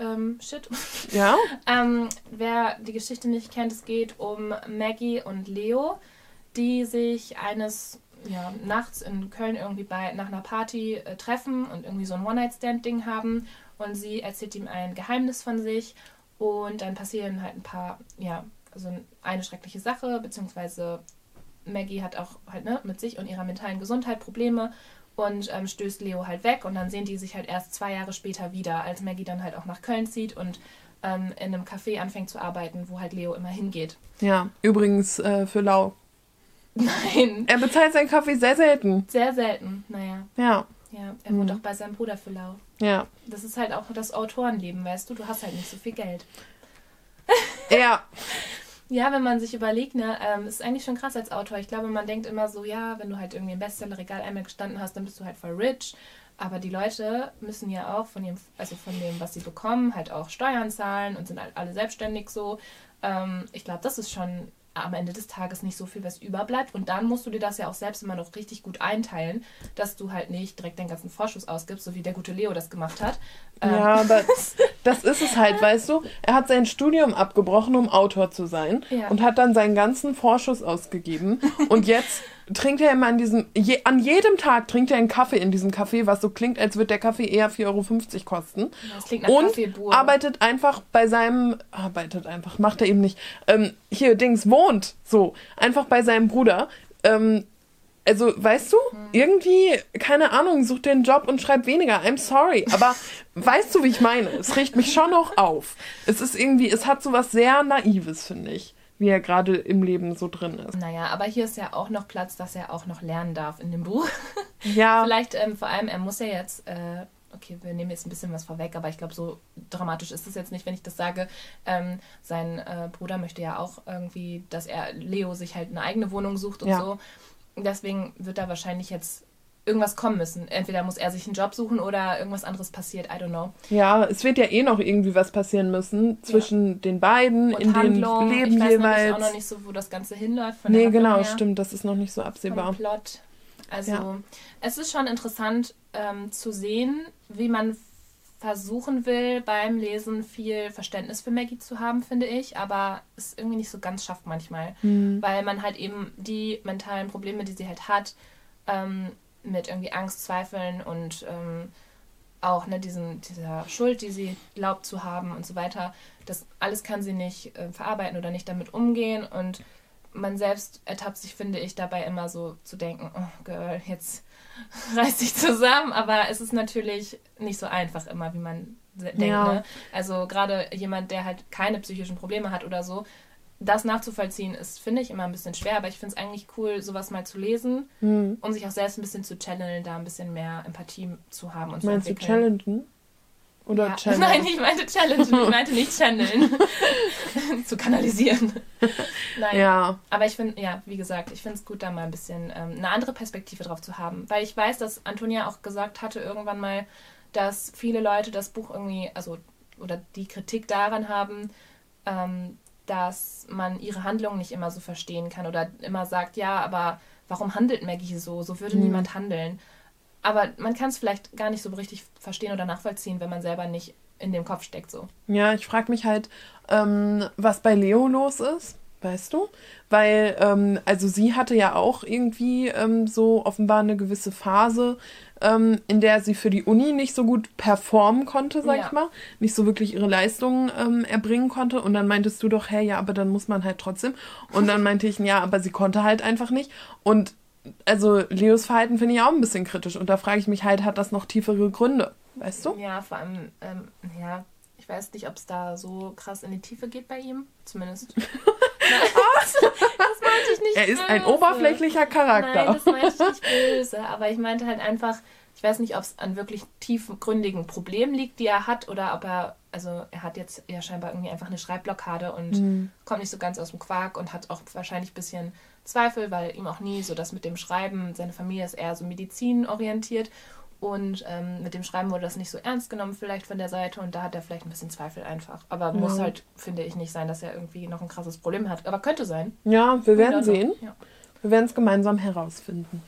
ähm, Shit. Ja. ähm, wer die Geschichte nicht kennt, es geht um Maggie und Leo, die sich eines ja, nachts in Köln irgendwie bei nach einer Party äh, treffen und irgendwie so ein One-Night-Stand-Ding haben und sie erzählt ihm ein Geheimnis von sich und dann passieren halt ein paar, ja, also eine schreckliche Sache, beziehungsweise Maggie hat auch halt ne, mit sich und ihrer mentalen Gesundheit Probleme und ähm, stößt Leo halt weg und dann sehen die sich halt erst zwei Jahre später wieder, als Maggie dann halt auch nach Köln zieht und ähm, in einem Café anfängt zu arbeiten, wo halt Leo immer hingeht. Ja, übrigens äh, für Lau. Nein. Er bezahlt seinen Kaffee sehr selten. Sehr selten, naja. Ja. Ja, er wohnt mhm. auch bei seinem Bruder für Lau. Ja. Das ist halt auch das Autorenleben, weißt du? Du hast halt nicht so viel Geld. Ja. Ja, wenn man sich überlegt, ne, ähm, ist eigentlich schon krass als Autor. Ich glaube, man denkt immer so, ja, wenn du halt irgendwie im Bestsellerregal einmal gestanden hast, dann bist du halt voll rich. Aber die Leute müssen ja auch von ihrem, also von dem, was sie bekommen, halt auch Steuern zahlen und sind halt alle selbstständig so. Ähm, ich glaube, das ist schon am Ende des Tages nicht so viel, was überbleibt. Und dann musst du dir das ja auch selbst immer noch richtig gut einteilen, dass du halt nicht direkt den ganzen Vorschuss ausgibst, so wie der gute Leo das gemacht hat. Ja, ähm. aber das ist es halt, weißt du. Er hat sein Studium abgebrochen, um Autor zu sein ja. und hat dann seinen ganzen Vorschuss ausgegeben. Und jetzt trinkt er immer an diesem, je, an jedem Tag trinkt er einen Kaffee in diesem Café, was so klingt, als würde der Kaffee eher 4,50 Euro kosten. Das klingt nach und arbeitet einfach bei seinem, arbeitet einfach, macht er eben nicht, ähm, hier, Dings, wohnt so, einfach bei seinem Bruder. Ähm, also, weißt du, hm. irgendwie, keine Ahnung, sucht den Job und schreibt weniger. I'm sorry. Aber weißt du, wie ich meine? Es riecht mich schon noch auf. Es ist irgendwie, es hat so was sehr Naives, finde ich wie er gerade im Leben so drin ist. Naja, aber hier ist ja auch noch Platz, dass er auch noch lernen darf in dem Buch. Ja. Vielleicht ähm, vor allem, er muss ja jetzt, äh, okay, wir nehmen jetzt ein bisschen was vorweg, aber ich glaube, so dramatisch ist es jetzt nicht, wenn ich das sage. Ähm, sein äh, Bruder möchte ja auch irgendwie, dass er Leo sich halt eine eigene Wohnung sucht und ja. so. Deswegen wird er wahrscheinlich jetzt irgendwas kommen müssen. Entweder muss er sich einen Job suchen oder irgendwas anderes passiert. I don't know. Ja, es wird ja eh noch irgendwie was passieren müssen zwischen ja. den beiden Und in Handlung. den Leben ich weiß jeweils. Auch noch nicht so, wo das Ganze hinläuft. Von nee, genau, her. stimmt. Das ist noch nicht so absehbar. Plot. Also ja. es ist schon interessant ähm, zu sehen, wie man versuchen will, beim Lesen viel Verständnis für Maggie zu haben, finde ich, aber es irgendwie nicht so ganz schafft manchmal, mhm. weil man halt eben die mentalen Probleme, die sie halt hat, ähm, mit irgendwie Angst, Zweifeln und ähm, auch ne, diesen, dieser Schuld, die sie glaubt zu haben und so weiter, das alles kann sie nicht äh, verarbeiten oder nicht damit umgehen und man selbst ertappt sich, finde ich, dabei immer so zu denken, oh Girl, jetzt reiß dich zusammen, aber es ist natürlich nicht so einfach immer, wie man denkt. Ja. Ne? Also gerade jemand, der halt keine psychischen Probleme hat oder so, das nachzuvollziehen ist, finde ich, immer ein bisschen schwer, aber ich finde es eigentlich cool, sowas mal zu lesen, mhm. um sich auch selbst ein bisschen zu channeln, da ein bisschen mehr Empathie zu haben und Meinst zu du challengen? Oder ja. channeln? Nein, ich meinte challengen, ich meinte nicht channeln. zu kanalisieren. Nein. Ja. Aber ich finde, ja, wie gesagt, ich finde es gut, da mal ein bisschen ähm, eine andere Perspektive drauf zu haben. Weil ich weiß, dass Antonia auch gesagt hatte irgendwann mal, dass viele Leute das Buch irgendwie, also, oder die Kritik daran haben, ähm, dass man ihre Handlungen nicht immer so verstehen kann oder immer sagt, ja, aber warum handelt Maggie so? So würde mhm. niemand handeln. Aber man kann es vielleicht gar nicht so richtig verstehen oder nachvollziehen, wenn man selber nicht in dem Kopf steckt so. Ja, ich frage mich halt, ähm, was bei Leo los ist, weißt du? Weil, ähm, also sie hatte ja auch irgendwie ähm, so offenbar eine gewisse Phase, ähm, in der sie für die Uni nicht so gut performen konnte, sag Ja. ich mal. Nicht so wirklich ihre Leistungen ähm, erbringen konnte. Und dann meintest du doch, hey, ja, aber dann muss man halt trotzdem. Und dann meinte ich, ja, aber sie konnte halt einfach nicht. Und also Leos Verhalten finde ich auch ein bisschen kritisch. Und da frage ich mich halt, hat das noch tiefere Gründe? Weißt du? Ja, vor allem, ähm, ja, weiß nicht, ob es da so krass in die Tiefe geht bei ihm. Zumindest. Nein, das, das meinte ich nicht. Er ist ein böse. oberflächlicher Charakter. Nein, das meinte ich nicht böse. Aber ich meinte halt einfach, ich weiß nicht, ob es an wirklich tiefgründigen Problemen liegt, die er hat, oder ob er, also er hat jetzt ja scheinbar irgendwie einfach eine Schreibblockade und Mhm. kommt nicht so ganz aus dem Quark und hat auch wahrscheinlich ein bisschen Zweifel, weil ihm auch nie so das mit dem Schreiben, seine Familie ist eher so medizinorientiert und ähm, mit dem Schreiben wurde das nicht so ernst genommen vielleicht von der Seite und da hat er vielleicht ein bisschen Zweifel einfach. Aber muss Ja. halt, finde ich, nicht sein, dass er irgendwie noch ein krasses Problem hat. Aber könnte sein. Ja, wir werden sehen. Ja. Wir werden es gemeinsam herausfinden.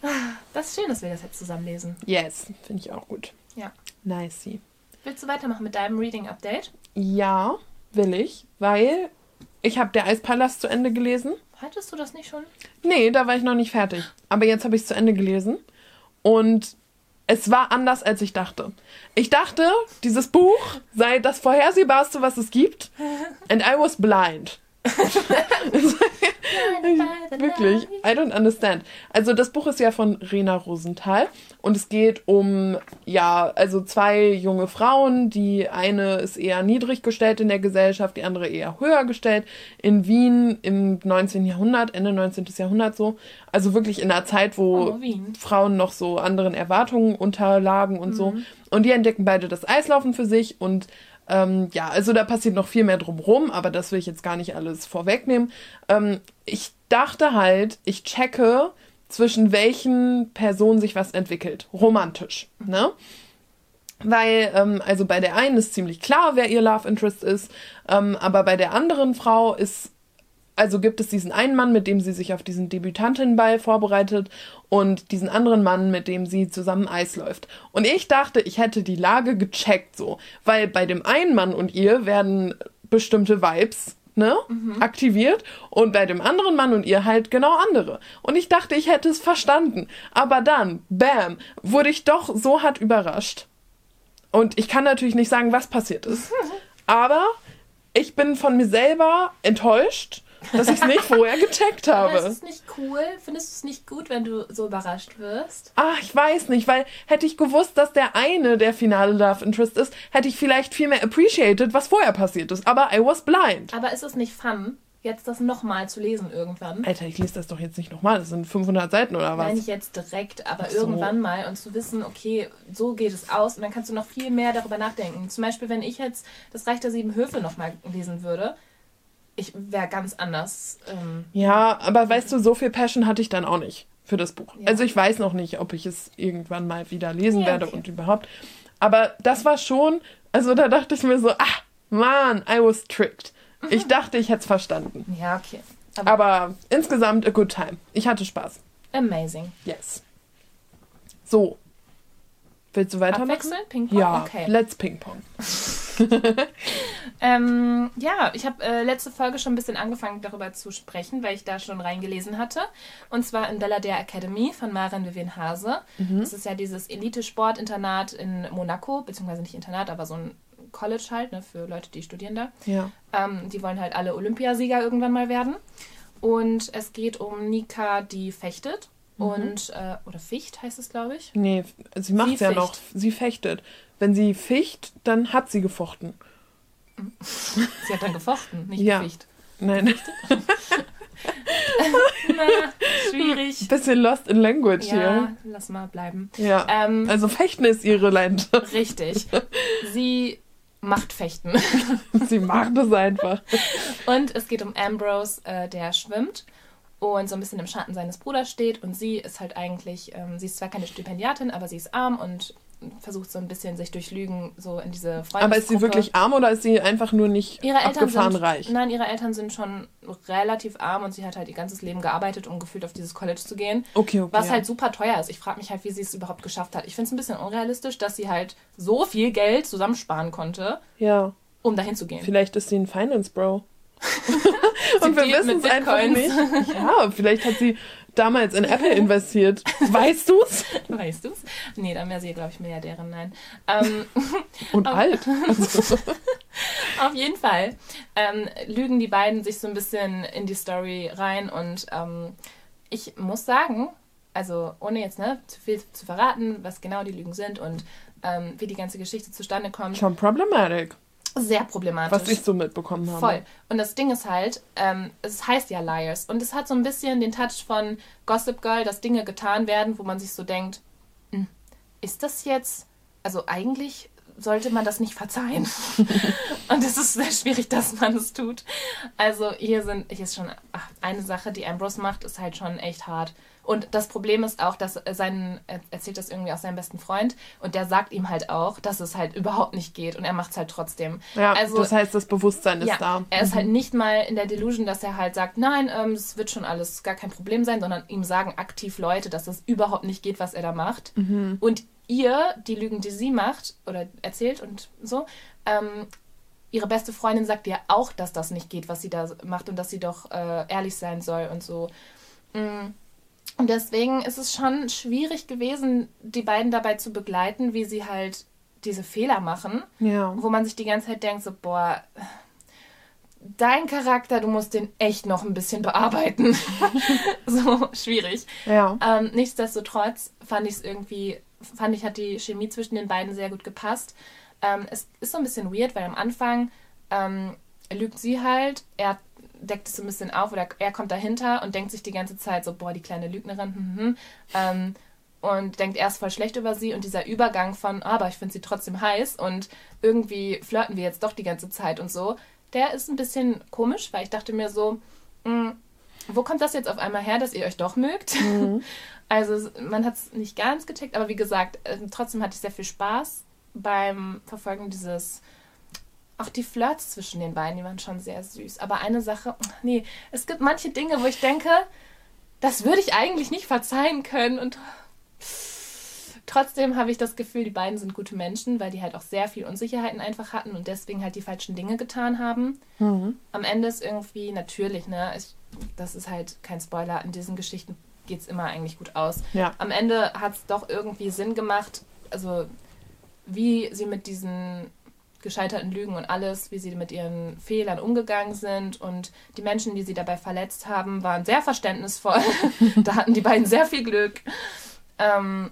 Das ist schön, dass wir das jetzt zusammen lesen. Yes, finde ich auch gut. Ja. Nice. Willst du weitermachen mit deinem Reading Update? Ja, will ich, weil ich habe der Eispalast zu Ende gelesen. Hattest du das nicht schon? Nee, da war ich noch nicht fertig. Aber jetzt habe ich es zu Ende gelesen. Und es war anders, als ich dachte. Ich dachte, dieses Buch sei das vorhersehbarste, was es gibt. And I was blind. Wirklich, I don't understand. Also das Buch ist ja von Rena Rosenthal und es geht um, ja, also zwei junge Frauen. Die eine ist eher niedrig gestellt in der Gesellschaft, die andere eher höher gestellt. In Wien im 19. Jahrhundert, Ende 19. Jahrhundert so. Also wirklich in einer Zeit, wo Oh. Frauen noch so anderen Erwartungen unterlagen und so. Und die entdecken beide das Eislaufen für sich und ähm, ja, also da passiert noch viel mehr drumrum, aber das will ich jetzt gar nicht alles vorwegnehmen. Ähm, ich dachte halt, ich checke, zwischen welchen Personen sich was entwickelt. Romantisch, ne? Weil, ähm, also bei der einen ist ziemlich klar, wer ihr Love Interest ist, ähm, aber bei der anderen Frau ist also gibt es diesen einen Mann, mit dem sie sich auf diesen Debütantinnenball vorbereitet und diesen anderen Mann, mit dem sie zusammen Eis läuft. Und ich dachte, ich hätte die Lage gecheckt so, weil bei dem einen Mann und ihr werden bestimmte Vibes ne, aktiviert und bei dem anderen Mann und ihr halt genau andere. Und ich dachte, ich hätte es verstanden. Aber dann, bam, wurde ich doch so hart überrascht. Und ich kann natürlich nicht sagen, was passiert ist. Aber ich bin von mir selber enttäuscht, dass ich es nicht vorher gecheckt Aber ist habe. es nicht cool? Findest du es nicht gut, wenn du so überrascht wirst? Ah, ich weiß nicht, weil hätte ich gewusst, dass der eine der finale Love Interest ist, hätte ich vielleicht viel mehr appreciated, was vorher passiert ist. Aber I was blind. Aber ist es nicht fun, jetzt das nochmal zu lesen irgendwann? Alter, ich lese das doch jetzt nicht nochmal. Das sind 500 Seiten oder was? Nein, nicht jetzt direkt, aber Ach so. irgendwann mal und zu wissen, okay, so geht es aus und dann kannst du noch viel mehr darüber nachdenken. Zum Beispiel, wenn ich jetzt das Reich der sieben Höfe nochmal lesen würde, ich wäre ganz anders. Ähm, Ja, aber weißt du, so viel Passion hatte ich dann auch nicht für das Buch. Ja. Also ich weiß noch nicht, ob ich es irgendwann mal wieder lesen Ja, werde okay. und überhaupt. Aber das war schon, also da dachte ich mir so, ah, man, I was tricked. Ich dachte, ich hätte es verstanden. ja, okay. Aber, Aber insgesamt a good time. Ich hatte Spaß. amazing. Yes. So. Willst du weitermachen? Ping-Pong? Ja, Okay. let's Ping-Pong. Ähm, ja, ich habe äh, letzte Folge schon ein bisschen angefangen darüber zu sprechen, weil ich da schon reingelesen hatte. Und zwar in Belladere Academy von Maren Vivian Hase. Das ist ja dieses Elite-Sportinternat in Monaco, beziehungsweise nicht Internat, aber so ein College halt, ne, für Leute, die studieren da. Ja. Ähm, die wollen halt alle Olympiasieger irgendwann mal werden. Und es geht um Nika, die fechtet. Und, äh, oder Ficht heißt es, glaube ich. Nee, sie macht ja ficht. noch. Sie fechtet. Wenn sie ficht, dann hat sie gefochten. Sie hat dann gefochten, nicht Ja. geficht. Nein, Na, schwierig. bisschen lost in language Ja, lass mal bleiben. hier. Ja. Ähm, Also Fechten ist ihre Leidenschaft. richtig. Sie macht Fechten. Sie mag das einfach. Und es geht um Ambrose, äh, der schwimmt und so ein bisschen im Schatten seines Bruders steht. Und sie ist halt eigentlich, ähm, sie ist zwar keine Stipendiatin, aber sie ist arm und versucht so ein bisschen sich durch Lügen so in diese Freundesgruppe. Aber ist sie wirklich arm oder ist sie einfach nur nicht ihre Eltern abgefahren sind, reich? Nein, ihre Eltern sind schon relativ arm und sie hat halt ihr ganzes Leben gearbeitet, um gefühlt auf dieses College zu gehen. Okay, okay. Was ja. halt super teuer ist. Ich frage mich halt, wie sie es überhaupt geschafft hat. Ich finde es ein bisschen unrealistisch, dass sie halt so viel Geld zusammensparen konnte, ja, um dahin zu gehen. vielleicht ist sie ein Finance Bro. Und wir wissen es einfach nicht. Ja, vielleicht hat sie damals in Apple investiert. Weißt du's? Weißt du's? Nee, dann wäre sie, glaube ich, Milliardärin. Nein. Ähm, Und Aber- alt. Auf jeden Fall ähm, lügen die beiden sich so ein bisschen in die Story rein und ähm, ich muss sagen, also ohne jetzt ne, zu viel zu verraten, was genau die Lügen sind und ähm, wie die ganze Geschichte zustande kommt, schon problematic, sehr problematisch. was ich so mitbekommen habe. Voll. Und das Ding ist halt, ähm, es heißt ja Liars. Und es hat so ein bisschen den Touch von Gossip Girl, dass Dinge getan werden, wo man sich so denkt, hm, ist das jetzt, also eigentlich sollte man das nicht verzeihen. Und es ist sehr schwierig, dass man es tut. Also hier sind, hier ist schon ach, eine Sache, die Ambrose macht, ist halt schon echt hart. Und das Problem ist auch, dass sein, er erzählt das irgendwie auch seinem besten Freund und der sagt ihm halt auch, dass es halt überhaupt nicht geht und er macht es halt trotzdem. Ja, also, das heißt, das Bewusstsein ist ja, da. er ist halt nicht mal in der Delusion, dass er halt sagt, nein, ähm, es wird schon alles gar kein Problem sein, sondern ihm sagen aktiv Leute, dass das überhaupt nicht geht, was er da macht. Und ihr, die Lügen, die sie macht oder erzählt und so, ähm, ihre beste Freundin sagt ihr auch, dass das nicht geht, was sie da macht und dass sie doch äh, ehrlich sein soll und so. Mm. Und deswegen ist es schon schwierig gewesen, die beiden dabei zu begleiten, wie sie halt diese Fehler machen Ja. wo man sich die ganze Zeit denkt, so, boah, dein Charakter, du musst den echt noch ein bisschen bearbeiten. so schwierig. Ja. Ähm, nichtsdestotrotz fand ich es irgendwie, fand ich, hat die Chemie zwischen den beiden sehr gut gepasst. Ähm, es ist so ein bisschen weird, weil am Anfang ähm, lügt sie halt, er deckt es so ein bisschen auf oder er kommt dahinter und denkt sich die ganze Zeit so, boah, die kleine Lügnerin, hm, hm, ähm, und denkt erst voll schlecht über sie und dieser Übergang von, "Ah, aber ich finde sie trotzdem heiß und irgendwie flirten wir jetzt doch die ganze Zeit und so, der ist ein bisschen komisch, weil ich dachte mir so, mh, wo kommt das jetzt auf einmal her, dass ihr euch doch mögt? Also es- man hat es nicht ganz gecheckt, aber wie gesagt, ähm, trotzdem hatte ich sehr viel Spaß beim Verfolgen dieses. Auch die Flirts zwischen den beiden, die waren schon sehr süß. Aber eine Sache, nee, es gibt manche Dinge, wo ich denke, das würde ich eigentlich nicht verzeihen können. Und trotzdem habe ich das Gefühl, die beiden sind gute Menschen, weil die halt auch sehr viel Unsicherheiten einfach hatten und deswegen halt die falschen Dinge getan haben. Am Ende ist irgendwie natürlich, ne, ich, das ist halt kein Spoiler, in diesen Geschichten geht es immer eigentlich gut aus. Ja. Am Ende hat es doch irgendwie Sinn gemacht, also wie sie mit diesen gescheiterten Lügen und alles, wie sie mit ihren Fehlern umgegangen sind und die Menschen, die sie dabei verletzt haben, waren sehr verständnisvoll. da hatten die beiden sehr viel Glück. Ähm,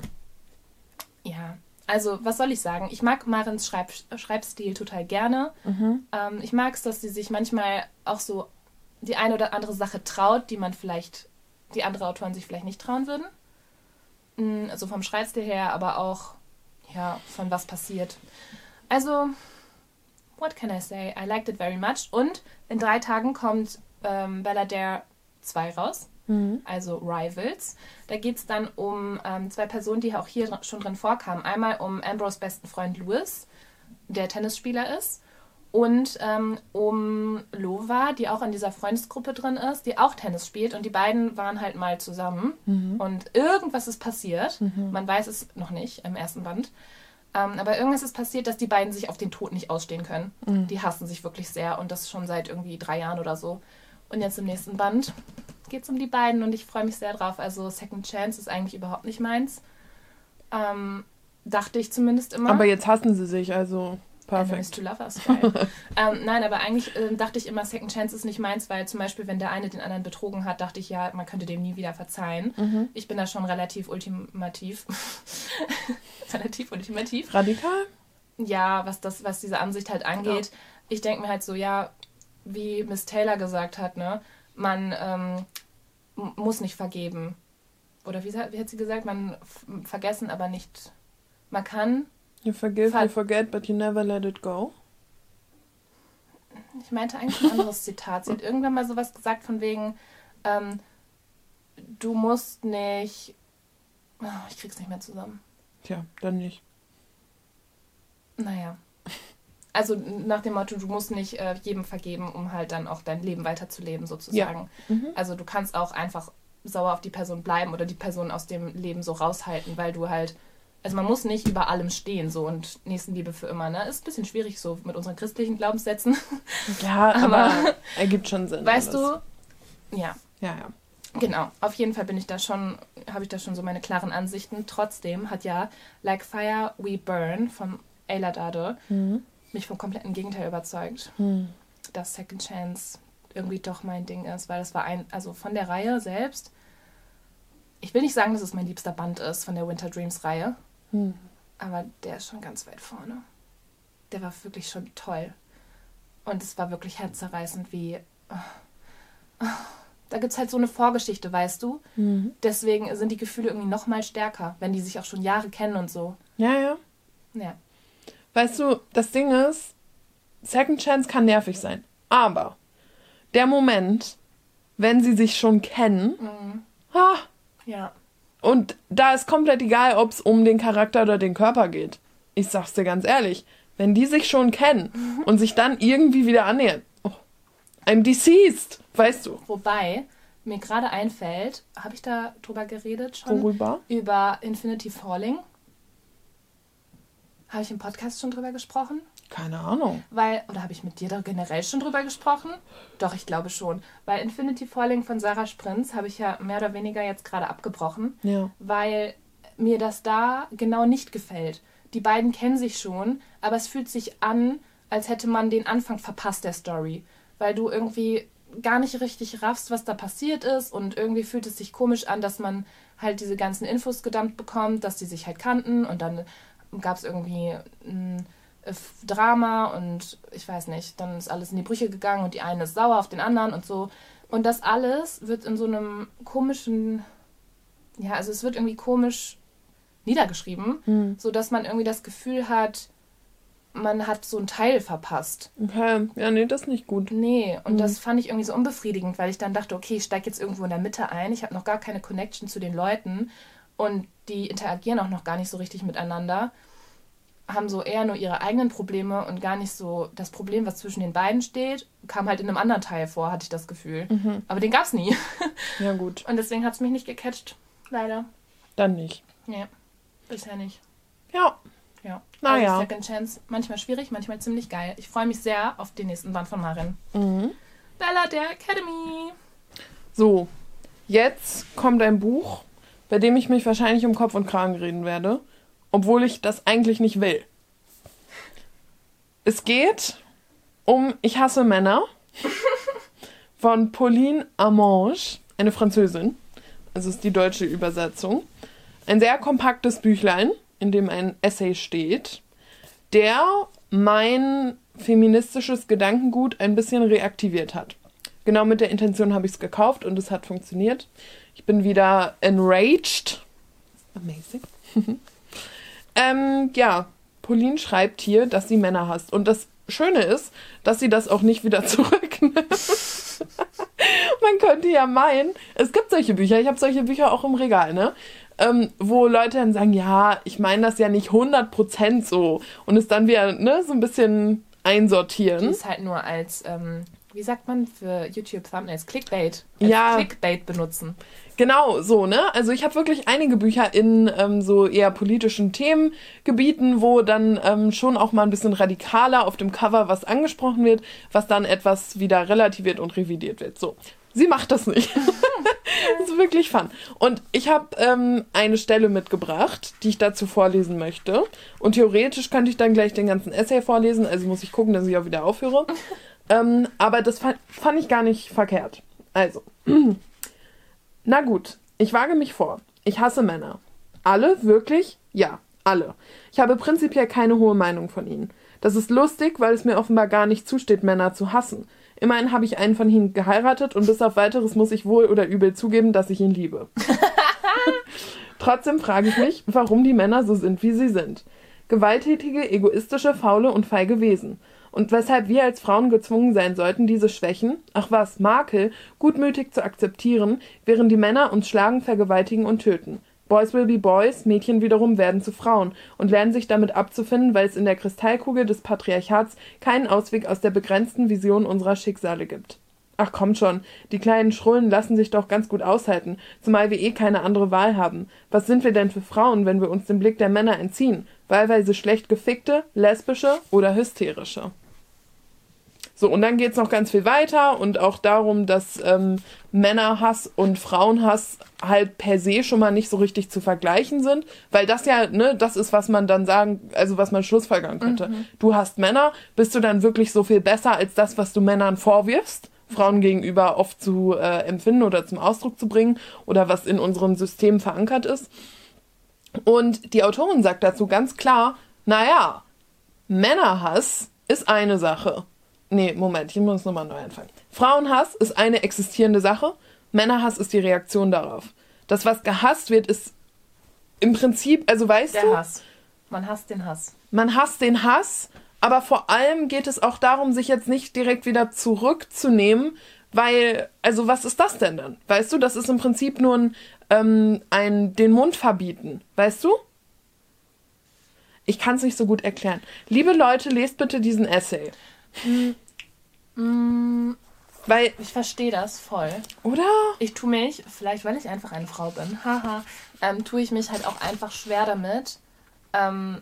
ja, also was soll ich sagen? Ich mag Marins Schreib Schreibstil total gerne. Ähm, ich mag es, dass sie sich manchmal auch so die eine oder andere Sache traut, die man vielleicht, die andere Autoren sich vielleicht nicht trauen würden. Mm, Also vom Schreibstil her, aber auch ja, von was passiert. Also, what can I say? I liked it very much. Und in drei Tagen kommt ähm, Belladere 2 raus, also Rivals. Da geht es dann um ähm, zwei Personen, die auch hier dr- schon drin vorkamen. Einmal um Ambrose besten Freund Louis, der Tennisspieler ist. Und ähm, um Lova, die auch in dieser Freundesgruppe drin ist, die auch Tennis spielt. Und die beiden waren halt mal zusammen. Und irgendwas ist passiert. Man weiß es noch nicht im ersten Band. Ähm, aber irgendwas ist passiert, dass die beiden sich auf den Tod nicht ausstehen können. Die hassen sich wirklich sehr. Und das schon seit irgendwie drei Jahren oder so. Und jetzt im nächsten Band geht es um die beiden. Und ich freue mich sehr drauf. Also Second Chance ist eigentlich überhaupt nicht meins. Ähm, dachte ich zumindest immer. Aber jetzt hassen sie sich, also Perfekt. to geil. ähm, nein, aber eigentlich ähm, dachte ich immer, Second Chance ist nicht meins, weil zum Beispiel, wenn der eine den anderen betrogen hat, dachte ich ja, man könnte dem nie wieder verzeihen. Mhm. Ich bin da schon relativ ultimativ. relativ ultimativ. Radikal? Ja, was das, was diese Ansicht halt angeht. Ich denke mir halt so, ja, wie Miss Taylor gesagt hat, ne, man ähm, muss nicht vergeben. Oder wie, wie hat sie gesagt? Man vergessen, aber nicht. Man kann You forgive, Ver- you forget, but you never let it go. Ich meinte eigentlich ein anderes Zitat. Sie hat irgendwann mal sowas gesagt von wegen, ähm, du musst nicht. Oh, ich krieg's nicht mehr zusammen. Tja, dann nicht. Naja. Also nach dem Motto, du musst nicht äh, jedem vergeben, um halt dann auch dein Leben weiterzuleben, sozusagen. Ja. Mhm. Also du kannst auch einfach sauer auf die Person bleiben oder die Person aus dem Leben so raushalten, weil du halt. Also man muss nicht über allem stehen so und Nächstenliebe für immer, ne? Ist ein bisschen schwierig so mit unseren christlichen Glaubenssätzen. Ja, aber, Aber- ergibt schon Sinn. Weißt alles. du? Ja. Ja, ja. Genau, auf jeden Fall bin ich da schon, habe ich da schon so meine klaren Ansichten. Trotzdem hat ja Like Fire We Burn von Ayla Dade Mhm. mich vom kompletten Gegenteil überzeugt, Hm. dass Second Chance irgendwie doch mein Ding ist, weil das war ein, also von der Reihe selbst. Ich will nicht sagen, dass es mein liebster Band ist von der Winter Dreams Reihe, Hm. aber der ist schon ganz weit vorne. Der war wirklich schon toll. Und es war wirklich herzzerreißend, wie. oh, oh, Da gibt es halt so eine Vorgeschichte, weißt du? Mhm. Deswegen sind die Gefühle irgendwie noch mal stärker, wenn die sich auch schon Jahre kennen und so. Ja, ja. Ja. Weißt du, das Ding ist, Second Chance kann nervig sein. Aber der Moment, wenn sie sich schon kennen, Mhm. ah, Ja. Und da ist komplett egal, ob es um den Charakter oder den Körper geht. Ich sag's dir ganz ehrlich, wenn die sich schon kennen und sich dann irgendwie wieder annähern, oh, I'm deceased, weißt du. Wobei mir gerade einfällt, habe ich da drüber geredet schon? Worüber? Über Infinity Falling. Habe ich im Podcast schon drüber gesprochen? Keine Ahnung. Weil, oder habe ich mit dir da generell schon drüber gesprochen? Doch, ich glaube schon. Weil Infinity Falling von Sarah Sprintz habe ich ja mehr oder weniger jetzt gerade abgebrochen, Ja. weil mir das da genau nicht gefällt. Die beiden kennen sich schon, aber es fühlt sich an, als hätte man den Anfang verpasst der Story. Weil du irgendwie gar nicht richtig raffst, was da passiert ist und irgendwie fühlt es sich komisch an, dass man halt diese ganzen Infos gedammt bekommt, dass die sich halt kannten und dann gab es irgendwie ein äh, Drama und ich weiß nicht, dann ist alles in die Brüche gegangen und die eine ist sauer auf den anderen und so. Und das alles wird in so einem komischen, ja, also es wird irgendwie komisch niedergeschrieben, Hm. so dass man irgendwie das Gefühl hat, man hat so einen Teil verpasst. Okay. Ja, nee, das ist nicht gut. Nee, und Mhm. das fand ich irgendwie so unbefriedigend, weil ich dann dachte, okay, ich steige jetzt irgendwo in der Mitte ein, ich habe noch gar keine Connection zu den Leuten und die interagieren auch noch gar nicht so richtig miteinander, haben so eher nur ihre eigenen Probleme und gar nicht so das Problem, was zwischen den beiden steht, kam halt in einem anderen Teil vor, hatte ich das Gefühl. Mhm. Aber den gab's nie. Ja, gut. Und deswegen hat es mich nicht gecatcht. Leider. Dann nicht. Nee, bisher nicht. Ja. Ja. Naja. Also Second Chance, manchmal schwierig, manchmal ziemlich geil. Ich freue mich sehr auf den nächsten Band von Marin. Mhm. Bella der Academy. So, jetzt kommt ein Buch, bei dem ich mich wahrscheinlich um Kopf und Kragen reden werde, obwohl ich das eigentlich nicht will. Es geht um Ich hasse Männer von Pauline Amange, eine Französin. Das ist die deutsche Übersetzung. Ein sehr kompaktes Büchlein, in dem ein Essay steht, der mein feministisches Gedankengut ein bisschen reaktiviert hat. Genau mit der Intention habe ich es gekauft und es hat funktioniert. Ich bin wieder enraged. Amazing. ähm, ja, Pauline schreibt hier, dass sie Männer hasst. Und das Schöne ist, dass sie das auch nicht wieder zurücknimmt. Man könnte ja meinen, es gibt solche Bücher, ich habe solche Bücher auch im Regal, ne? Ähm, wo Leute dann sagen, ja, ich meine das ja nicht 100% so. Und es dann wieder, ne, so ein bisschen Die einsortieren. ist halt nur als, ähm, wie sagt man für YouTube-Thumbnails, Clickbait. Als Ja. Clickbait benutzen. Genau, so, ne? Also ich habe wirklich einige Bücher in ähm, so eher politischen Themengebieten, wo dann ähm, schon auch mal ein bisschen radikaler auf dem Cover was angesprochen wird, was dann etwas wieder relativiert und revidiert wird. So. Sie macht das nicht. das ist wirklich fun. Und ich habe ähm, eine Stelle mitgebracht, die ich dazu vorlesen möchte. Und theoretisch könnte ich dann gleich den ganzen Essay vorlesen, also muss ich gucken, dass ich auch wieder aufhöre. ähm, aber das fand, fand ich gar nicht verkehrt. Also. Na gut, ich wage mich vor. Ich hasse Männer. Alle? Wirklich? Ja, alle. Ich habe prinzipiell keine hohe Meinung von ihnen. Das ist lustig, weil es mir offenbar gar nicht zusteht, Männer zu hassen. Immerhin habe ich einen von ihnen geheiratet und bis auf weiteres muss ich wohl oder übel zugeben, dass ich ihn liebe. Trotzdem frage ich mich, warum die Männer so sind, wie sie sind. Gewalttätige, egoistische, faule und feige Wesen. Und weshalb wir als Frauen gezwungen sein sollten, diese Schwächen, ach was, Makel, gutmütig zu akzeptieren, während die Männer uns schlagen, vergewaltigen und töten. Boys will be boys, Mädchen wiederum werden zu Frauen und lernen sich damit abzufinden, weil es in der Kristallkugel des Patriarchats keinen Ausweg aus der begrenzten Vision unserer Schicksale gibt. Ach komm schon, die kleinen Schrullen lassen sich doch ganz gut aushalten, zumal wir eh keine andere Wahl haben. Was sind wir denn für Frauen, wenn wir uns dem Blick der Männer entziehen? Wahlweise schlecht gefickte, lesbische oder hysterische. So, und dann geht's noch ganz viel weiter und auch darum, dass ähm, Männerhass und Frauenhass halt per se schon mal nicht so richtig zu vergleichen sind, weil das ja, ne, das ist, was man dann sagen, also was man schlussfolgern könnte. Mhm. Du hast Männer, bist du dann wirklich so viel besser als das, was du Männern vorwirfst? Frauen gegenüber oft zu äh, empfinden oder zum Ausdruck zu bringen oder was in unserem System verankert ist. Und die Autorin sagt dazu ganz klar, naja, Männerhass ist eine Sache. Nee, Moment, ich muss nochmal neu anfangen. Frauenhass ist eine existierende Sache, Männerhass ist die Reaktion darauf. Das, was gehasst wird, ist im Prinzip, also weißt Der du. Hass. Man hasst den Hass. Man hasst den Hass aber vor allem geht es auch darum, sich jetzt nicht direkt wieder zurückzunehmen, weil, also was ist das denn dann? Weißt du, das ist im Prinzip nur ein, ähm, ein den Mund verbieten, weißt du? Ich kann es nicht so gut erklären. Liebe Leute, lest bitte diesen Essay. Mm, weil ich verstehe das voll. Oder? Ich tue mich, vielleicht weil ich einfach eine Frau bin, haha, ähm, tue ich mich halt auch einfach schwer damit, ähm,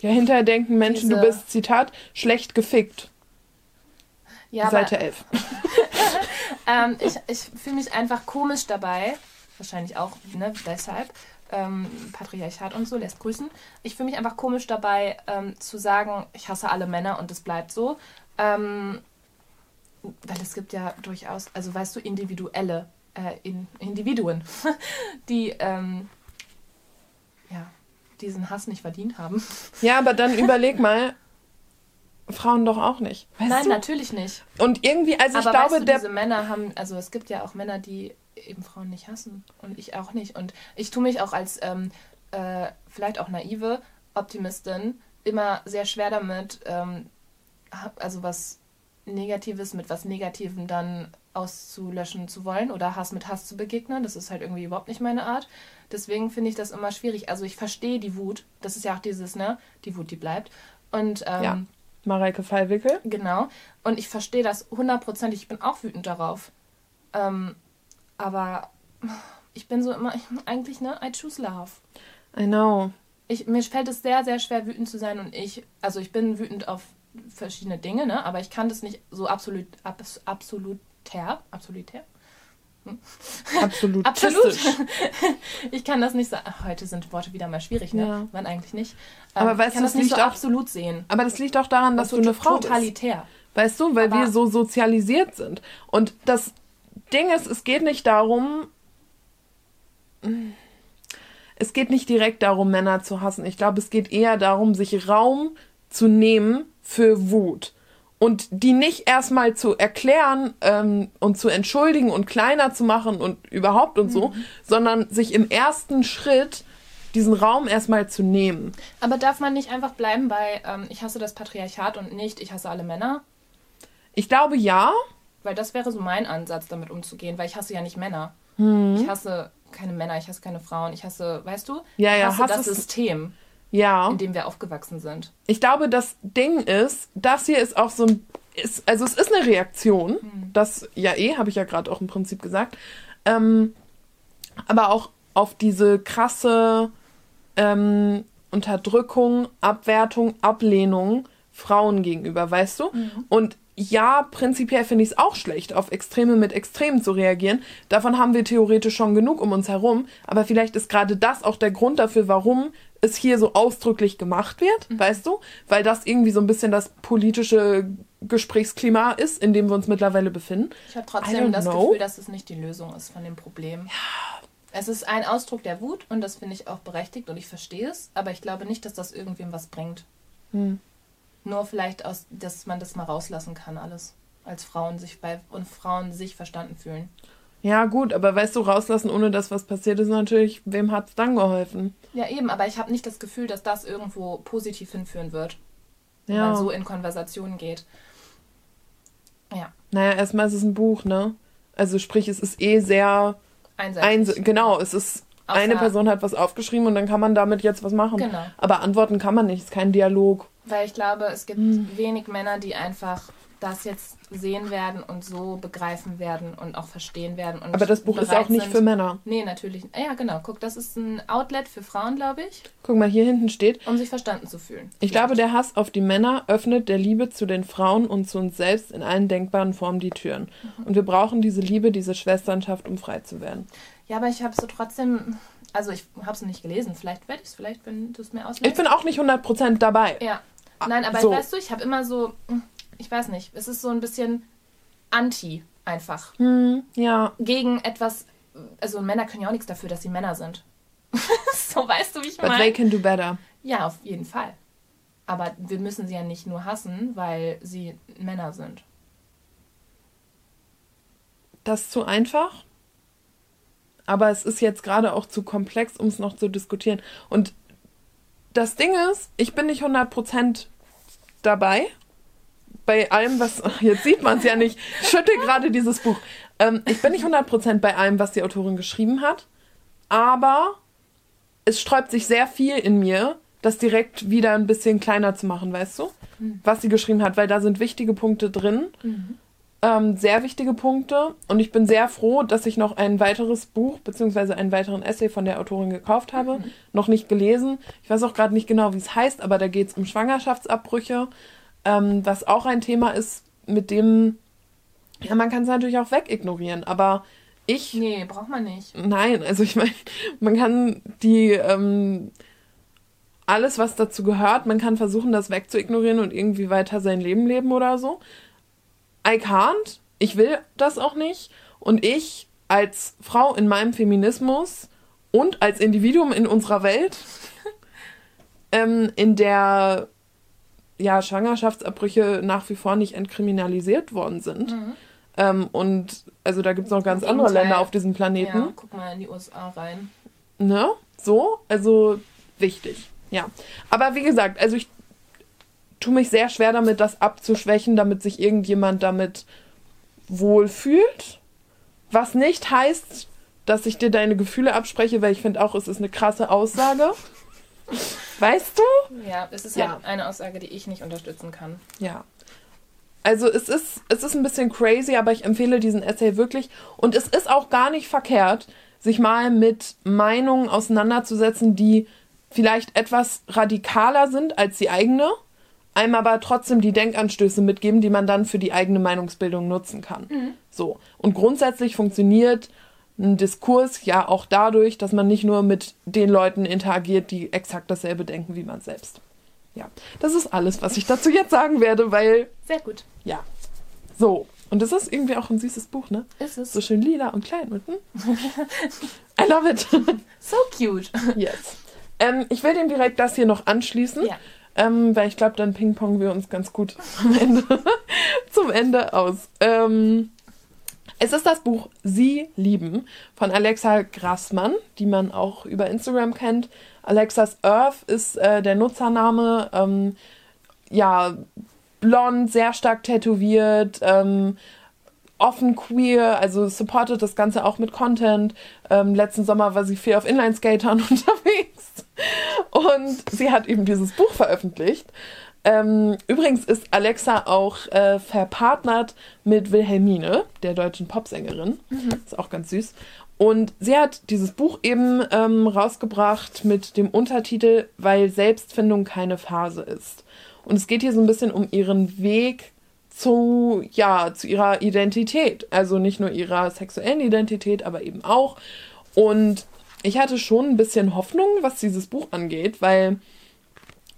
ja, hinterher denken Menschen, Diese... du bist, Zitat, schlecht gefickt. Ja, Seite aber, 11. ähm, ich ich fühle mich einfach komisch dabei. Wahrscheinlich auch, ne, deshalb. Ähm, Patriarchat und so lässt grüßen. Ich fühle mich einfach komisch dabei, ähm, zu sagen, ich hasse alle Männer und es bleibt so. Ähm, weil es gibt ja durchaus, also weißt du, individuelle äh, in, Individuen, die ähm, diesen Hass nicht verdient haben. Ja, aber dann überleg mal, Frauen doch auch nicht. Weißt Nein, du? natürlich nicht. Und irgendwie, also aber ich glaube, weißt du, der. Diese Männer haben, also es gibt ja auch Männer, die eben Frauen nicht hassen. Und ich auch nicht. Und ich tue mich auch als ähm, äh, vielleicht auch naive Optimistin immer sehr schwer damit, ähm, also was Negatives mit was Negativem dann auszulöschen zu wollen oder Hass mit Hass zu begegnen. Das ist halt irgendwie überhaupt nicht meine Art. Deswegen finde ich das immer schwierig. Also ich verstehe die Wut. Das ist ja auch dieses, ne? Die Wut, die bleibt. Und ähm, ja. Mareike Fallwickel. Genau. Und ich verstehe das hundertprozentig. Ich bin auch wütend darauf. Ähm, aber ich bin so immer, ich, eigentlich, ne? I choose love. I know. Ich, mir fällt es sehr, sehr schwer, wütend zu sein. Und ich, also ich bin wütend auf verschiedene Dinge, ne? Aber ich kann das nicht so absolut, abs, absolutär, absolutär, Absolut. Absolut. ich kann das nicht sagen. Heute sind Worte wieder mal schwierig, ne? Ja. Wann eigentlich nicht. Ähm, aber weißt ich kann das, das nicht so auch, absolut sehen. Aber das liegt auch daran, dass also du eine Frau totalitär. bist. Weißt du, weil aber wir so sozialisiert sind. Und das Ding ist, es geht nicht darum, es geht nicht direkt darum, Männer zu hassen. Ich glaube, es geht eher darum, sich Raum zu nehmen für Wut und die nicht erstmal zu erklären ähm, und zu entschuldigen und kleiner zu machen und überhaupt und so, mhm. sondern sich im ersten Schritt diesen Raum erstmal zu nehmen. Aber darf man nicht einfach bleiben bei ähm, ich hasse das Patriarchat und nicht ich hasse alle Männer? Ich glaube ja. Weil das wäre so mein Ansatz, damit umzugehen, weil ich hasse ja nicht Männer. Mhm. Ich hasse keine Männer, ich hasse keine Frauen, ich hasse, weißt du? Ja, ich hasse das System ja. in dem wir aufgewachsen sind. Ich glaube, das Ding ist, das hier ist auch so ein, ist, also es ist eine Reaktion, mhm. das ja eh, habe ich ja gerade auch im Prinzip gesagt, ähm, aber auch auf diese krasse ähm, Unterdrückung, Abwertung, Ablehnung Frauen gegenüber, weißt du? Mhm. Und ja, prinzipiell finde ich es auch schlecht, auf Extreme mit Extremen zu reagieren. Davon haben wir theoretisch schon genug um uns herum. Aber vielleicht ist gerade das auch der Grund dafür, warum es hier so ausdrücklich gemacht wird, mhm. weißt du? Weil das irgendwie so ein bisschen das politische Gesprächsklima ist, in dem wir uns mittlerweile befinden. Ich habe trotzdem das know. Gefühl, dass es nicht die Lösung ist von dem Problem. Ja. Es ist ein Ausdruck der Wut und das finde ich auch berechtigt und ich verstehe es, aber ich glaube nicht, dass das irgendwem was bringt. Hm. Nur vielleicht, aus, dass man das mal rauslassen kann, alles. Als Frauen sich bei und Frauen sich verstanden fühlen. Ja, gut, aber weißt du, rauslassen, ohne dass was passiert ist, natürlich, wem hat es dann geholfen? Ja, eben, aber ich habe nicht das Gefühl, dass das irgendwo positiv hinführen wird. Wenn ja. man so in Konversationen geht. Ja. Naja, erstmal ist es ein Buch, ne? Also sprich, es ist eh sehr einseitig. Eins genau, es ist eine Person hat was aufgeschrieben und dann kann man damit jetzt was machen. Genau. Aber antworten kann man nicht, es ist kein Dialog. Weil ich glaube, es gibt Hm. wenig Männer, die einfach das jetzt sehen werden und so begreifen werden und auch verstehen werden. Aber das Buch ist auch nicht sind- für Männer. Nee, natürlich. Ja, genau. Guck, das ist ein Outlet für Frauen, glaube ich, Guck mal, hier hinten steht, um sich verstanden zu fühlen. ich glaube, der Hass auf die Männer öffnet der Liebe zu den Frauen und zu uns selbst in allen denkbaren Formen die Türen. Mhm. Und wir brauchen diese Liebe, diese Schwesternschaft, um frei zu werden. Ja, aber ich habe so trotzdem. Also, ich habe es nicht gelesen. Vielleicht werde ich es, vielleicht, wenn du es mir Ich auslegst. bin auch nicht 100% dabei. Ja. Nein, aber so. weißt du, ich habe immer so. Ich weiß nicht. Es ist so ein bisschen anti einfach. Hm, ja. Gegen etwas. Also, Männer können ja auch nichts dafür, dass sie Männer sind. so, weißt du, wie ich But they meine? can do better. Ja, auf jeden Fall. Aber wir müssen sie ja nicht nur hassen, weil sie Männer sind. Das ist zu einfach. Aber es ist jetzt gerade auch zu komplex, um es noch zu diskutieren. Und das Ding ist, ich bin nicht 100% dabei. Bei allem, was. Jetzt sieht man es ja nicht. Ich schütte gerade dieses Buch. Ähm, ich bin nicht 100% bei allem, was die Autorin geschrieben hat. Aber es sträubt sich sehr viel in mir, das direkt wieder ein bisschen kleiner zu machen, weißt du? Was sie geschrieben hat, weil da sind wichtige Punkte drin ähm, sehr wichtige Punkte und ich bin sehr froh, dass ich noch ein weiteres Buch beziehungsweise einen weiteren Essay von der Autorin gekauft habe. Noch nicht gelesen. Ich weiß auch gerade nicht genau, wie es heißt, aber da geht es um Schwangerschaftsabbrüche, ähm, was auch ein Thema ist, mit dem, ja, man kann es natürlich auch wegignorieren, aber ich Nee, braucht man nicht. Nein, also ich meine, man kann die ähm, alles, was dazu gehört, man kann versuchen, das wegzuignorieren und irgendwie weiter sein Leben leben oder so. I can't. Ich will das auch nicht. Und ich als Frau in meinem Feminismus und als Individuum in unserer Welt, ähm, in der ja Schwangerschaftsabbrüche nach wie vor nicht entkriminalisiert worden sind. Ähm, und also da gibt es noch ganz andere Gegenteil. Länder auf diesem Planeten. Ja, guck mal in die USA rein. Ne? So, also wichtig. Ja. Aber wie gesagt, also ich tue mich sehr schwer damit, das abzuschwächen, damit sich irgendjemand damit wohlfühlt. Was nicht heißt, dass ich dir deine Gefühle abspreche, weil ich finde auch, es ist eine krasse Aussage. Weißt du? Ja, es ist Ja. halt eine Aussage, die ich nicht unterstützen kann. Ja. Also es ist, es ist ein bisschen crazy, aber ich empfehle diesen Essay wirklich. Und es ist auch gar nicht verkehrt, sich mal mit Meinungen auseinanderzusetzen, die vielleicht etwas radikaler sind als die eigene, einem aber trotzdem die Denkanstöße mitgeben, die man dann für die eigene Meinungsbildung nutzen kann. So. Und grundsätzlich funktioniert ein Diskurs ja auch dadurch, dass man nicht nur mit den Leuten interagiert, die exakt dasselbe denken wie man selbst. Ja, das ist alles, was ich dazu jetzt sagen werde, weil, Sehr gut. ja. So. Und das ist irgendwie auch ein süßes Buch, ne? Ist es. So schön lila und klein mit, hm? I love it. So cute. yes. Ähm, ich will dem direkt das hier noch anschließen. Ja. Ähm, weil ich glaube, dann pingpongen wir uns ganz gut am Ende, zum Ende aus. Ähm, es ist das Buch Sie lieben von Alexa Grassmann, die man auch über Instagram kennt. Alexas Earth ist äh, der Nutzername. Ähm, ja, blond, sehr stark tätowiert, ähm, offen queer, also supportet das Ganze auch mit Content. Ähm, letzten Sommer war sie viel auf Inline-Skatern unterwegs und sie hat eben dieses Buch veröffentlicht. Ähm, übrigens ist Alexa auch äh, verpartnert mit Wilhelmine, der deutschen Popsängerin. Ist auch ganz süß. Und sie hat dieses Buch eben ähm, rausgebracht mit dem Untertitel, weil Selbstfindung keine Phase ist. Und es geht hier so ein bisschen um ihren Weg zu, ja, zu ihrer Identität. Also nicht nur ihrer sexuellen Identität, aber eben auch. Und ich hatte schon ein bisschen Hoffnung, was dieses Buch angeht, weil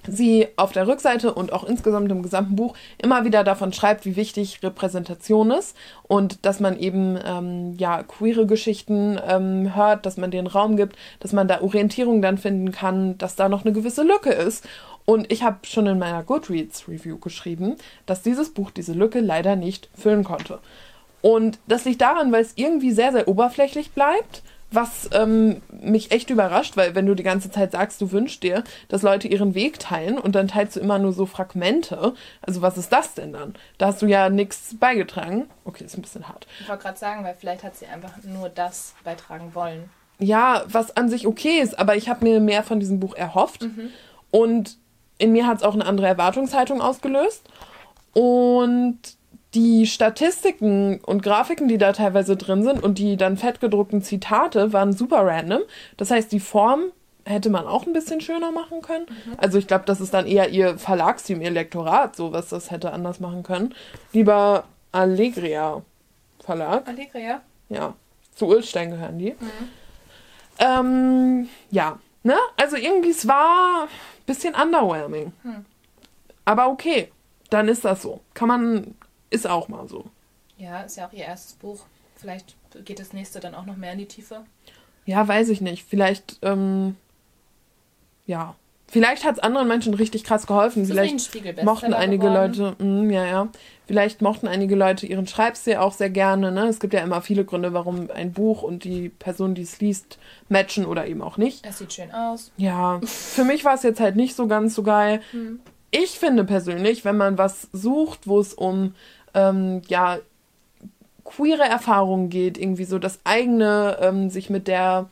sie auf der Rückseite und auch insgesamt im gesamten Buch immer wieder davon schreibt, wie wichtig Repräsentation ist und dass man eben ähm, ja queere Geschichten ähm, hört, dass man den Raum gibt, dass man da Orientierung dann finden kann, dass da noch eine gewisse Lücke ist. Und ich habe schon in meiner Goodreads Review geschrieben, dass dieses Buch diese Lücke leider nicht füllen konnte. Und das liegt daran, weil es irgendwie sehr, sehr oberflächlich bleibt, was ähm, mich echt überrascht, weil wenn du die ganze Zeit sagst, du wünschst dir, dass Leute ihren Weg teilen und dann teilst du immer nur so Fragmente, also was ist das denn dann? Da hast du ja nichts beigetragen. Okay, ist ein bisschen hart. Ich wollte gerade sagen, weil vielleicht hat sie einfach nur das beitragen wollen. ja, was an sich okay ist, aber ich habe mir mehr von diesem Buch erhofft. Und in mir hat es auch eine andere Erwartungshaltung ausgelöst. Und die Statistiken und Grafiken, die da teilweise drin sind und die dann fettgedruckten Zitate waren super random. Das heißt, die Form hätte man auch ein bisschen schöner machen können. Also ich glaube, das ist dann eher ihr Verlagsteam, ihr Lektorat, so was das hätte anders machen können. Lieber Allegria Verlag. Allegria. Ja, zu Ulstein gehören die. Ähm, ja, ne? Also irgendwie, es war ein bisschen underwhelming. Aber okay, dann ist das so. Kann man, ist auch mal so. Ja, ist ja auch ihr erstes Buch. Vielleicht geht das nächste dann auch noch mehr in die Tiefe. Ja, weiß ich nicht. Vielleicht, ähm, ja. Vielleicht hat es anderen Menschen richtig krass geholfen. Ein Vielleicht Spiegelbestseller mochten einige geworden. Leute, mm, ja, ja. Vielleicht mochten einige Leute ihren Schreibstil auch sehr gerne. Ne? Es gibt ja immer viele Gründe, warum ein Buch und die Person, die es liest, matchen oder eben auch nicht. Es sieht schön aus. Ja, für mich war es jetzt halt nicht so ganz so geil. Ich finde persönlich, wenn man was sucht, wo es um ähm, ja queere Erfahrungen geht, irgendwie so das eigene, ähm, sich mit der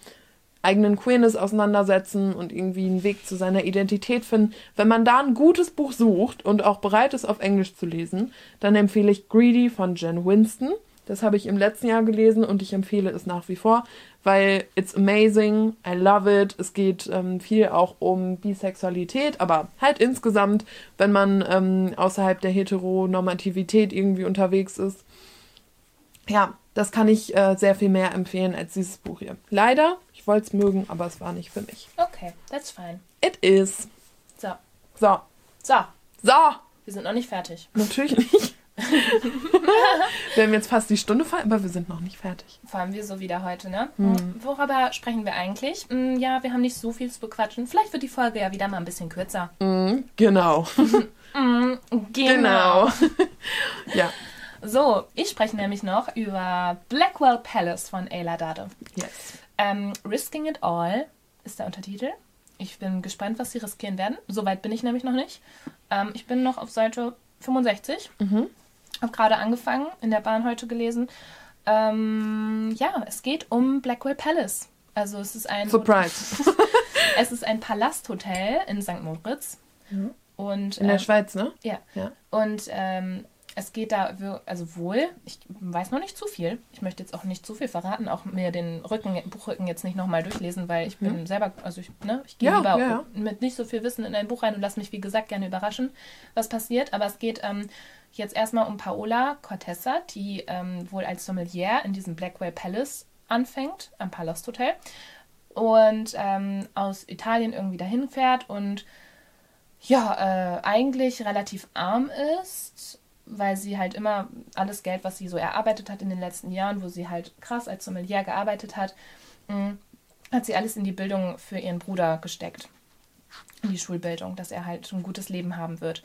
eigenen Queerness auseinandersetzen und irgendwie einen Weg zu seiner Identität finden. Wenn man da ein gutes Buch sucht und auch bereit ist, auf Englisch zu lesen, dann empfehle ich Greedy von Jen Winston. Das habe ich im letzten Jahr gelesen und ich empfehle es nach wie vor, weil it's amazing, I love it. Es geht ähm, viel auch um Bisexualität, aber halt insgesamt, wenn man ähm, außerhalb der Heteronormativität irgendwie unterwegs ist. Ja, das kann ich äh, sehr viel mehr empfehlen als dieses Buch hier. Leider, ich wollte es mögen, aber es war nicht für mich. Okay, that's fine. It is. So. So. So, So. wir sind noch nicht fertig. Natürlich nicht. wir haben jetzt fast die Stunde voll, aber wir sind noch nicht fertig. Vor allem wir so wieder heute, ne? Worüber sprechen wir eigentlich? Hm, Ja, wir haben nicht so viel zu bequatschen. Vielleicht wird die Folge ja wieder mal ein bisschen kürzer. Mhm, genau. Genau. ja. So, ich spreche nämlich noch über Blackwell Palace von Ayla Dade. Yes. Ähm, Risking It All ist der Untertitel. Ich bin gespannt, was sie riskieren werden. Soweit bin ich nämlich noch nicht. Ähm, ich bin noch auf Seite 65. Habe gerade angefangen, in der Bahn heute gelesen. Ähm, ja, es geht um Blackwell Palace. Also es ist ein Surprise. es ist ein Palasthotel in St. Moritz. Und In der ähm, Schweiz, ne? ja. Ja. Und ähm, es geht da, also wohl, ich weiß noch nicht zu viel. Ich möchte jetzt auch nicht zu viel verraten, auch mir den Rücken, Buchrücken jetzt nicht nochmal durchlesen, weil ich bin selber, also ich, ne, ich gehe Ja, lieber ja, mit nicht so viel Wissen in ein Buch rein und lasse mich, wie gesagt, gerne überraschen, was passiert. Aber es geht ähm, jetzt erstmal um Paola Cortessa, die ähm, wohl als Sommelier in diesem Blackwell Palace anfängt, am Palasthotel. Und ähm, aus Italien irgendwie dahin fährt und ja, äh, eigentlich relativ arm ist, weil sie halt immer alles Geld, was sie so erarbeitet hat in den letzten Jahren, wo sie halt krass als Sommelier gearbeitet hat, mh, hat sie alles in die Bildung für ihren Bruder gesteckt. In die Schulbildung, dass er halt ein gutes Leben haben wird.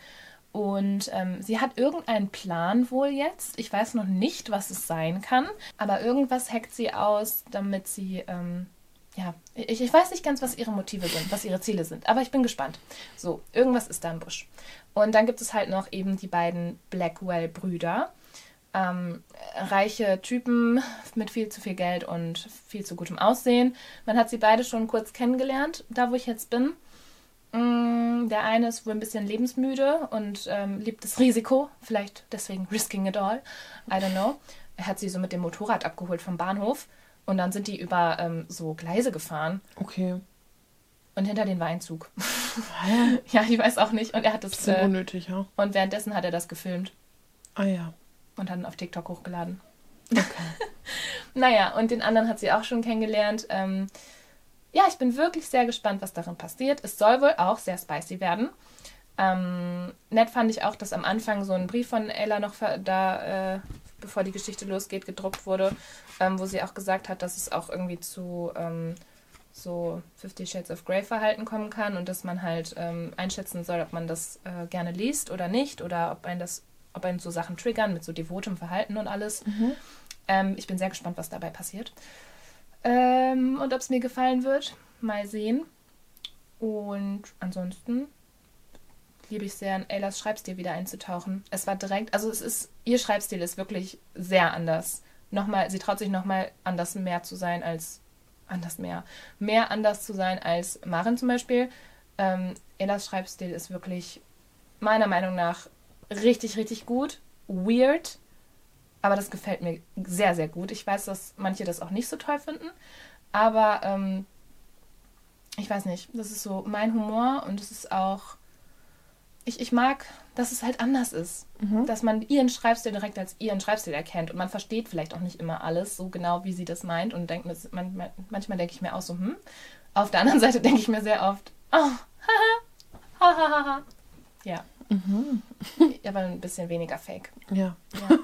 Und ähm, sie hat irgendeinen Plan wohl jetzt. Ich weiß noch nicht, was es sein kann, aber irgendwas hackt sie aus, damit sie ähm, ja, ich, ich weiß nicht ganz, was ihre Motive sind, was ihre Ziele sind, aber ich bin gespannt. So, irgendwas ist da im Busch. Und dann gibt es halt noch eben die beiden Blackwell-Brüder. Ähm, reiche Typen mit viel zu viel Geld und viel zu gutem Aussehen. Man hat sie beide schon kurz kennengelernt, da wo ich jetzt bin. Mm, Der eine ist wohl ein bisschen lebensmüde und ähm, liebt das Risiko, vielleicht deswegen risking it all. I don't know. Er hat sie so mit dem Motorrad abgeholt vom Bahnhof und dann sind die über ähm, so Gleise gefahren Okay. und hinter den war ein Zug. ja, ich weiß auch nicht. Und er hat das Bisschen äh, unnötig, ja. und währenddessen hat er das gefilmt Ah ja. und dann auf TikTok hochgeladen. naja, und den anderen hat sie auch schon kennengelernt. Ähm, ja, ich bin wirklich sehr gespannt, was darin passiert. Es soll wohl auch sehr spicy werden. Ähm, nett fand ich auch, dass am Anfang so ein Brief von Ella noch da, äh, bevor die Geschichte losgeht, gedruckt wurde, ähm, wo sie auch gesagt hat, dass es auch irgendwie zu ähm, so Fifty Shades of Grey Verhalten kommen kann und dass man halt ähm, einschätzen soll, ob man das äh, gerne liest oder nicht oder ob ein das, ob einen so Sachen triggern mit so devotem Verhalten und alles. Ähm, ich bin sehr gespannt, was dabei passiert. Ähm, und ob es mir gefallen wird. Mal sehen. Und ansonsten liebe ich sehr, in Aylas Schreibstil wieder einzutauchen. Es war direkt, also es ist, ihr Schreibstil ist wirklich sehr anders. Nochmal, sie traut sich nochmal anders mehr zu sein als anders mehr. Mehr anders zu sein als Marin zum Beispiel. Ähm, Ellas Schreibstil ist wirklich meiner Meinung nach richtig, richtig gut. Weird. Aber das gefällt mir sehr, sehr gut. Ich weiß, dass manche das auch nicht so toll finden. Aber ähm, ich weiß nicht, das ist so mein Humor und es ist auch. Ich, ich mag, dass es halt anders ist. Mhm. Dass man ihren Schreibstil direkt als ihren Schreibstil erkennt. Und man versteht vielleicht auch nicht immer alles so genau, wie sie das meint. Und denkt, man, man, manchmal denke ich mir auch so, hm. Auf der anderen Seite denke ich mir sehr oft, oh, haha, hahaha. Ja. Mhm. Aber ein bisschen weniger fake. Ja. Ja.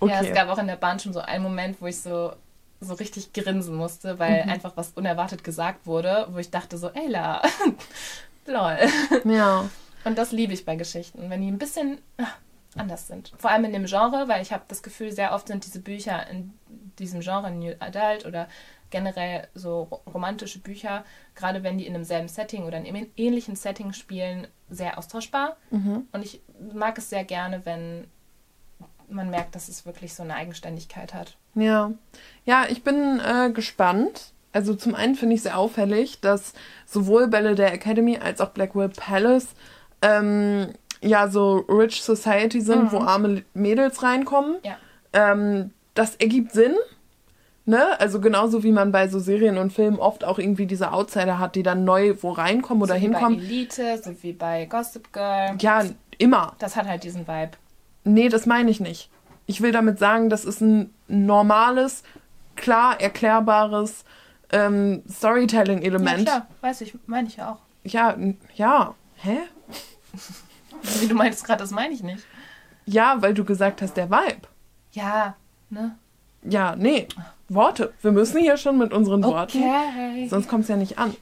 Okay. ja, es gab auch in der Bahn schon so einen Moment, wo ich so, so richtig grinsen musste, weil Mhm. einfach was unerwartet gesagt wurde, wo ich dachte so, Ella, lol. Ja. Und das liebe ich bei Geschichten, wenn die ein bisschen ah, anders sind. Vor allem in dem Genre, weil ich habe das Gefühl, sehr oft sind diese Bücher in diesem Genre, New Adult oder generell so ro- romantische Bücher, gerade wenn die in einem selben Setting oder in einem ähnlichen Setting spielen, sehr austauschbar. Mhm. Und ich mag es sehr gerne, wenn man merkt, dass es wirklich so eine Eigenständigkeit hat. Ja. Ja, ich bin äh, gespannt. Also zum einen finde ich sehr auffällig, dass sowohl Bälle der Academy als auch Blackwell Palace ähm, ja so Rich Society sind, Mhm. wo arme Mädels reinkommen. Ja. Ähm, das ergibt Sinn. Ne? Also genauso wie man bei so Serien und Filmen oft auch irgendwie diese Outsider hat, die dann neu wo reinkommen oder so wie hinkommen. bei Elite, so wie bei Gossip Girl. Ja, immer. Das hat halt diesen Vibe. Nee, das meine ich nicht. Ich will damit sagen, das ist ein normales, klar erklärbares ähm, Ja, Storytelling-Element. klar, weiß ich, meine ich ja auch. Ja, ja. Hä? Wie du meinst gerade, das meine ich nicht. Ja, weil du gesagt hast, der Vibe. Ja, ne? Ja, nee. Worte. Wir müssen hier schon mit unseren Worten. Okay. Sonst kommt es ja nicht an.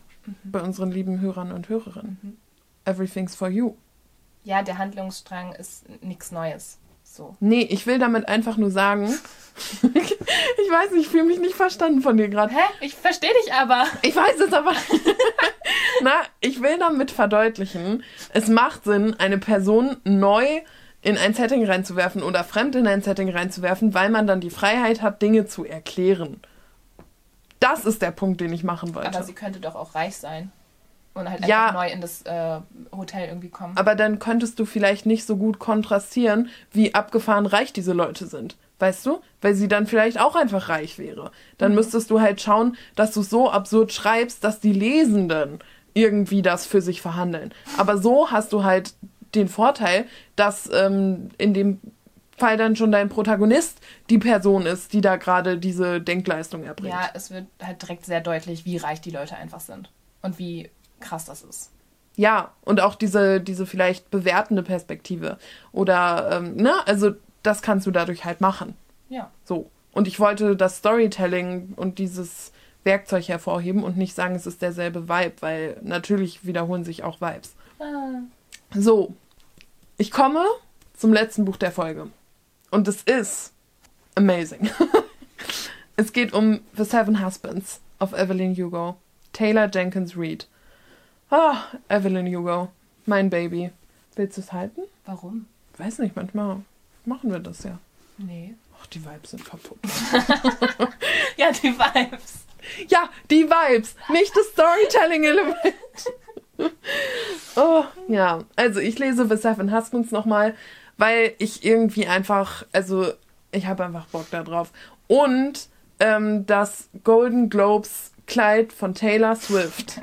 Bei unseren lieben Hörern und Hörerinnen. Everything's for you. Ja, der Handlungsstrang ist nichts Neues. So. Nee, ich will damit einfach nur sagen. ich weiß nicht, ich fühle mich nicht verstanden von dir gerade. Hä? Ich verstehe dich aber. Ich weiß es aber. Na, ich will damit verdeutlichen, es macht Sinn, eine Person neu in ein Setting reinzuwerfen oder fremd in ein Setting reinzuwerfen, weil man dann die Freiheit hat, Dinge zu erklären. Das ist der Punkt, den ich machen wollte. Aber sie könnte doch auch reich sein. Und halt Ja. einfach neu in das äh, Hotel irgendwie kommen. Aber dann könntest du vielleicht nicht so gut kontrastieren, wie abgefahren reich diese Leute sind. Weißt du? Weil sie dann vielleicht auch einfach reich wäre. Dann müsstest du halt schauen, dass du es so absurd schreibst, dass die Lesenden irgendwie das für sich verhandeln. Aber so hast du halt den Vorteil, dass ähm, in dem Fall dann schon dein Protagonist die Person ist, die da gerade diese Denkleistung erbringt. Ja, es wird halt direkt sehr deutlich, wie reich die Leute einfach sind. Und wie krass das ist. Ja, und auch diese, diese vielleicht bewertende Perspektive. Oder, ähm, ne, also das kannst du dadurch halt machen. Ja. So. Und ich wollte das Storytelling und dieses Werkzeug hervorheben und nicht sagen, es ist derselbe Vibe, weil natürlich wiederholen sich auch Vibes. Ah. So. Ich komme zum letzten Buch der Folge. Und es ist amazing. es geht um The Seven Husbands of Evelyn Hugo. Taylor Jenkins Reid. Ah, Evelyn Hugo. Mein Baby. Willst du es halten? Warum? Weiß nicht, manchmal machen wir das ja. Nee. Ach, die Vibes sind kaputt. Ja, die Vibes. Ja, die Vibes, nicht das Storytelling-Element. oh, ja. Also ich lese The Seven Husbands nochmal, weil ich irgendwie einfach, also ich habe einfach Bock da drauf. Und ähm, das Golden Globes Kleid von Taylor Swift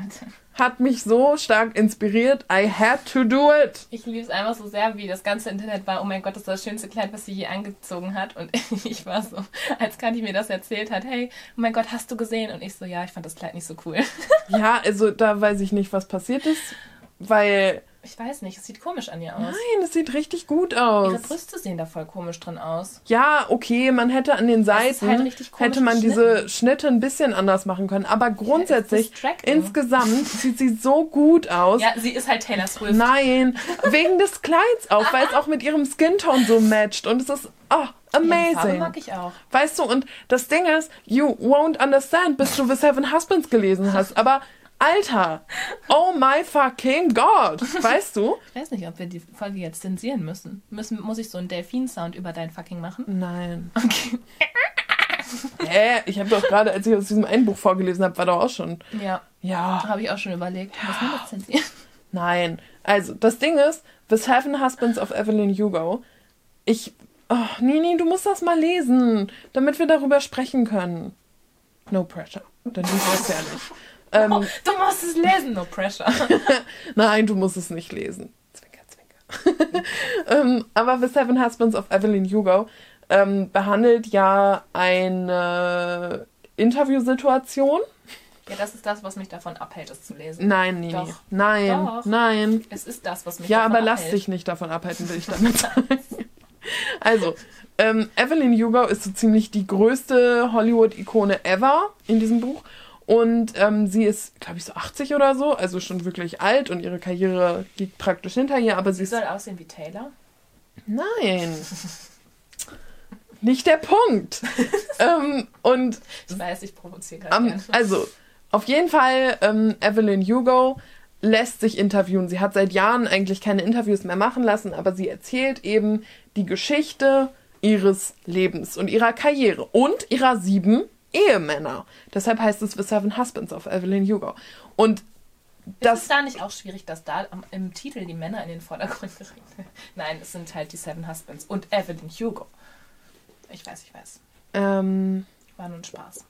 hat mich so stark inspiriert. I had to do it. Ich liebe es einfach so sehr, wie das ganze Internet war. Oh mein Gott, das ist das schönste Kleid, was sie je angezogen hat. Und ich war so, als Kathi mir das erzählt hat, hey, oh mein Gott, hast du gesehen? Und ich so, ja, ich fand das Kleid nicht so cool. Ja, also da weiß ich nicht, was passiert ist, weil Ich weiß nicht, es sieht komisch an ihr aus. nein, es sieht richtig gut aus. Ihre Brüste sehen da voll komisch drin aus. Ja, okay, man hätte an den ist Seiten, halt hätte man diese. Schnitte ein bisschen anders machen können. Aber grundsätzlich, distracting. insgesamt sieht sie so gut aus. Ja, sie ist halt Taylor Swift. Nein, wegen des Kleids auch, weil es auch mit ihrem Skin-Tone so matcht. Und es ist, oh, amazing. mag ich auch. Weißt du, und das Ding ist, you won't understand, bis du The Seven Husbands gelesen hast. Aber, Alter, oh my fucking God, weißt du? Ich weiß nicht, ob wir die Folge jetzt zensieren müssen. müssen muss ich so einen Delfin-Sound über dein fucking machen? Nein. Okay. Hä? Ich habe doch gerade, als ich aus diesem einen Buch vorgelesen habe, war doch auch schon. Ja, Ja. habe ich auch schon überlegt. Muss man das zensieren? Nein. Also, das Ding ist, The Seven Husbands of Evelyn Hugo. Ich. Oh, Nini, du musst das mal lesen, damit wir darüber sprechen können. No pressure. Dann liest du es ja nicht. Ähm, Oh, du musst es lesen, no pressure. Nein, du musst es nicht lesen. Zwinker, zwinker. ähm, aber The Seven Husbands of Evelyn Hugo ähm, behandelt ja eine Interviewsituation. Ja, das ist das, was mich davon abhält, es zu lesen. Nein, Nini. Doch. Nein, Doch. nein. Es ist das, was mich Ja, davon aber lass abhält. dich nicht davon abhalten, will ich damit sagen. Also, ähm, Evelyn Hugo ist so ziemlich die größte Hollywood-Ikone ever in diesem Buch. Und ähm, sie ist, glaube ich, so 80 oder so, also schon wirklich alt und ihre Karriere liegt praktisch hinter ihr, aber sie Sie soll aussehen wie Taylor. Nein! Nicht der Punkt! ähm, und Ich weiß, ich provoziere gerade gerne. also, auf jeden Fall, ähm, Evelyn Hugo lässt sich interviewen. Sie hat seit Jahren eigentlich keine Interviews mehr machen lassen, aber sie erzählt eben die Geschichte ihres Lebens und ihrer Karriere und ihrer sieben Ehemänner. Deshalb heißt es The Seven Husbands of Evelyn Hugo. Und Ist das es da nicht auch schwierig, dass da im Titel die Männer in den Vordergrund werden? Nein, es sind halt die Seven Husbands und Evelyn Hugo. Ich weiß, ich weiß. ähm, War nur ein Spaß.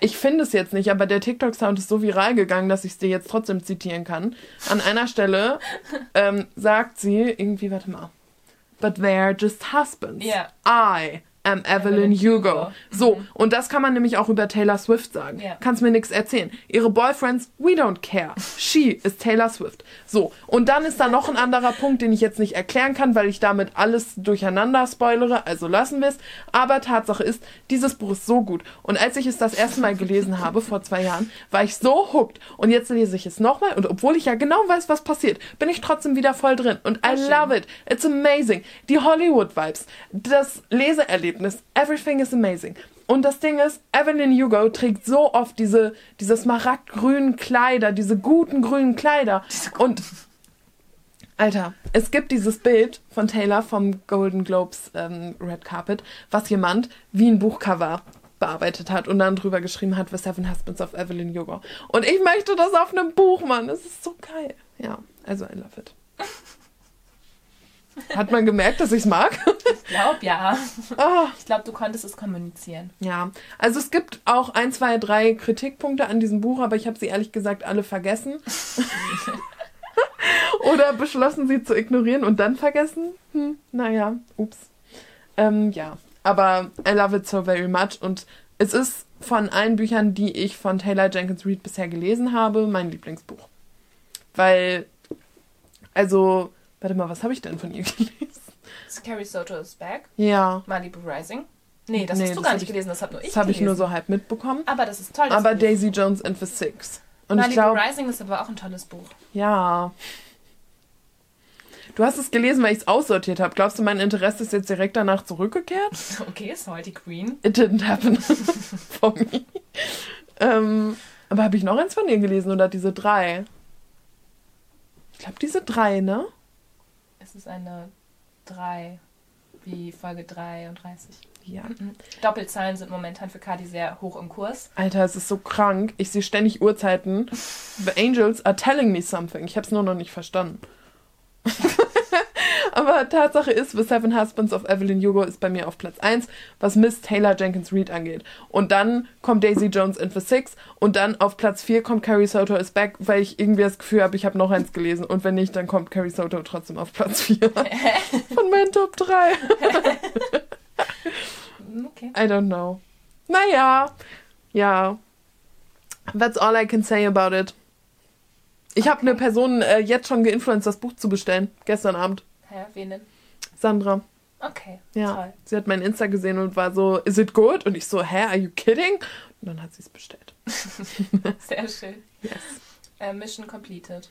Ich finde es jetzt nicht, aber der TikTok-Sound ist so viral gegangen, dass ich es dir jetzt trotzdem zitieren kann. An einer Stelle ähm, sagt sie irgendwie, warte mal. But they're just husbands. Ja. I am Evelyn, Hugo. So, und das kann man nämlich auch über Taylor Swift sagen. Ja. Kannst mir nichts erzählen. Ihre Boyfriends, we don't care. She is Taylor Swift. So, und dann ist da noch ein anderer Punkt, den ich jetzt nicht erklären kann, weil ich damit alles durcheinander spoilere, also lassen wir es. Aber Tatsache ist, dieses Buch ist so gut. Und als ich es das erste Mal gelesen habe, vor zwei Jahren, war ich so hooked. Und jetzt lese ich es nochmal und obwohl ich ja genau weiß, was passiert, bin ich trotzdem wieder voll drin. Und I love it. It's amazing. Die Hollywood-Vibes, das Leseerlebnis, everything is amazing. Und das Ding ist, Evelyn Hugo trägt so oft diese, diese smaragdgrünen Kleider, diese guten grünen Kleider. Und Alter, es gibt dieses Bild von Taylor vom Golden Globes ähm, Red Carpet, was jemand wie ein Buchcover bearbeitet hat und dann drüber geschrieben hat, The Seven Husbands of Evelyn Hugo. Und ich möchte das auf einem Buch, Mann. Das ist so geil. Ja, also I love it. Hat man gemerkt, dass ich es mag? Ich glaube, ja. Ah, Ich glaube, du konntest es kommunizieren. ja, also es gibt auch ein, zwei, drei Kritikpunkte an diesem Buch, aber ich habe sie ehrlich gesagt alle vergessen. Oder beschlossen, sie zu ignorieren und dann vergessen. Hm, naja, ups. Ähm, ja, aber I love it so very much und es ist von allen Büchern, die ich von Taylor Jenkins Reid bisher gelesen habe, mein Lieblingsbuch. Weil, also, warte mal, was habe ich denn von ihr gelesen? Scary Soto is back. Ja, Malibu Rising. Nee, das Nee, hast du das gar nicht ich- gelesen, das habe nur ich das habe ich nur so halb mitbekommen. Aber das ist toll. Das Aber. Daisy Jones and the Six. Und ich Malibu glaube, Rising ist aber auch ein tolles Buch. ja. Du hast es gelesen, weil ich es aussortiert habe. Glaubst du, mein Interesse ist jetzt direkt danach zurückgekehrt? Okay, Salty Queen. It didn't happen for me. Ähm, aber habe ich noch eins von ihr gelesen oder diese drei? Ich glaube, diese drei, ne? Es ist eine 3, wie Folge 33. Ja. Mhm. Doppelzahlen sind momentan für Kadi sehr hoch im Kurs. Alter, es ist so krank. Ich sehe ständig Uhrzeiten. The Angels are telling me something. Ich habe es nur noch nicht verstanden. Aber Tatsache ist, The Seven Husbands of Evelyn Hugo ist bei mir auf Platz 1, was Miss Taylor Jenkins Reid angeht. Und dann kommt Daisy Jones and the Six und dann auf Platz 4 kommt Carrie Soto is Back, weil ich irgendwie das Gefühl habe, ich habe noch eins gelesen. Und wenn nicht, dann kommt Carrie Soto trotzdem auf Platz 4 von meinen Top 3. Mhm, Okay. I don't know. Naja, ja. That's all I can say about it. Ich habe eine Person äh, jetzt schon geinfluenced, das Buch zu bestellen. Gestern Abend. Hä, wen denn? Sandra. Okay, Ja. toll. Sie hat mein Insta gesehen und war so, is it good? Und ich so, hä, are you kidding? Und dann hat sie es bestellt. Sehr schön. Yes. Äh, Mission completed.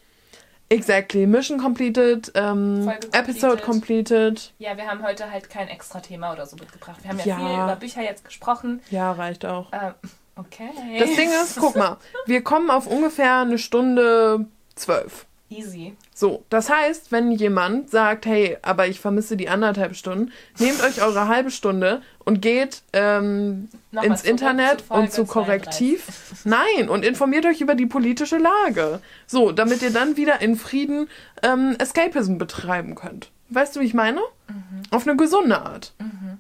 Exactly. Mission completed, ähm, Folge Episode completed. Ja, wir haben heute halt kein extra Thema oder so mitgebracht. Wir haben ja, Ja. viel über Bücher jetzt gesprochen. Ja, reicht auch. Ähm, okay. Das Ding ist, guck mal, wir kommen auf ungefähr eine Stunde zwölf. Easy. So, das heißt, wenn jemand sagt, hey, aber ich vermisse die anderthalb Stunden, nehmt euch eure halbe Stunde und geht ähm, ins Internet zu und zu Korrektiv. Nein, und informiert euch über die politische Lage. So, damit ihr dann wieder in Frieden ähm, Escapism betreiben könnt. Weißt du, wie ich meine? Mhm. Auf eine gesunde Art.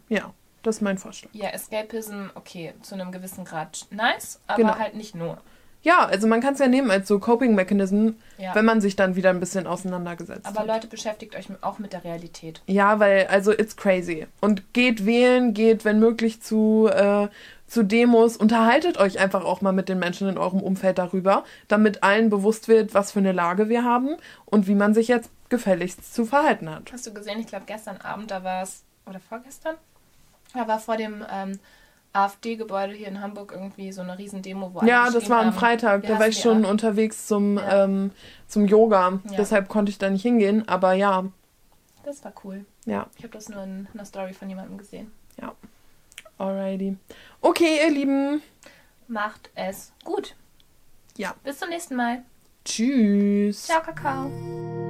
Ja, das ist mein Vorschlag. Ja, Escapism, okay, zu einem gewissen Grad nice, aber Genau. halt nicht nur. Ja, also man kann es ja nehmen als so Coping Mechanism, Ja. wenn man sich dann wieder ein bisschen auseinandergesetzt Aber hat. Leute, beschäftigt euch auch mit der Realität. Ja, weil, also, it's crazy. Und geht wählen, geht, wenn möglich, zu, äh, zu Demos. Unterhaltet euch einfach auch mal mit den Menschen in eurem Umfeld darüber, damit allen bewusst wird, was für eine Lage wir haben und wie man sich jetzt gefälligst zu verhalten hat. Hast du gesehen, ich glaube gestern Abend, da war es, oder vorgestern? Da war vor dem ähm, AfD-Gebäude hier in Hamburg irgendwie so eine Riesendemo, wo alle Ja, das war am Freitag. Da war ich schon AfD. unterwegs zum, Ja. ähm, zum Yoga. Ja. Deshalb konnte ich da nicht hingehen. Aber ja, Das war cool. ja, Ich habe das nur in einer Story von jemandem gesehen. alrighty. Okay, ihr Lieben. Macht es gut. Ja. Bis zum nächsten Mal. Tschüss. Ciao, Kakao.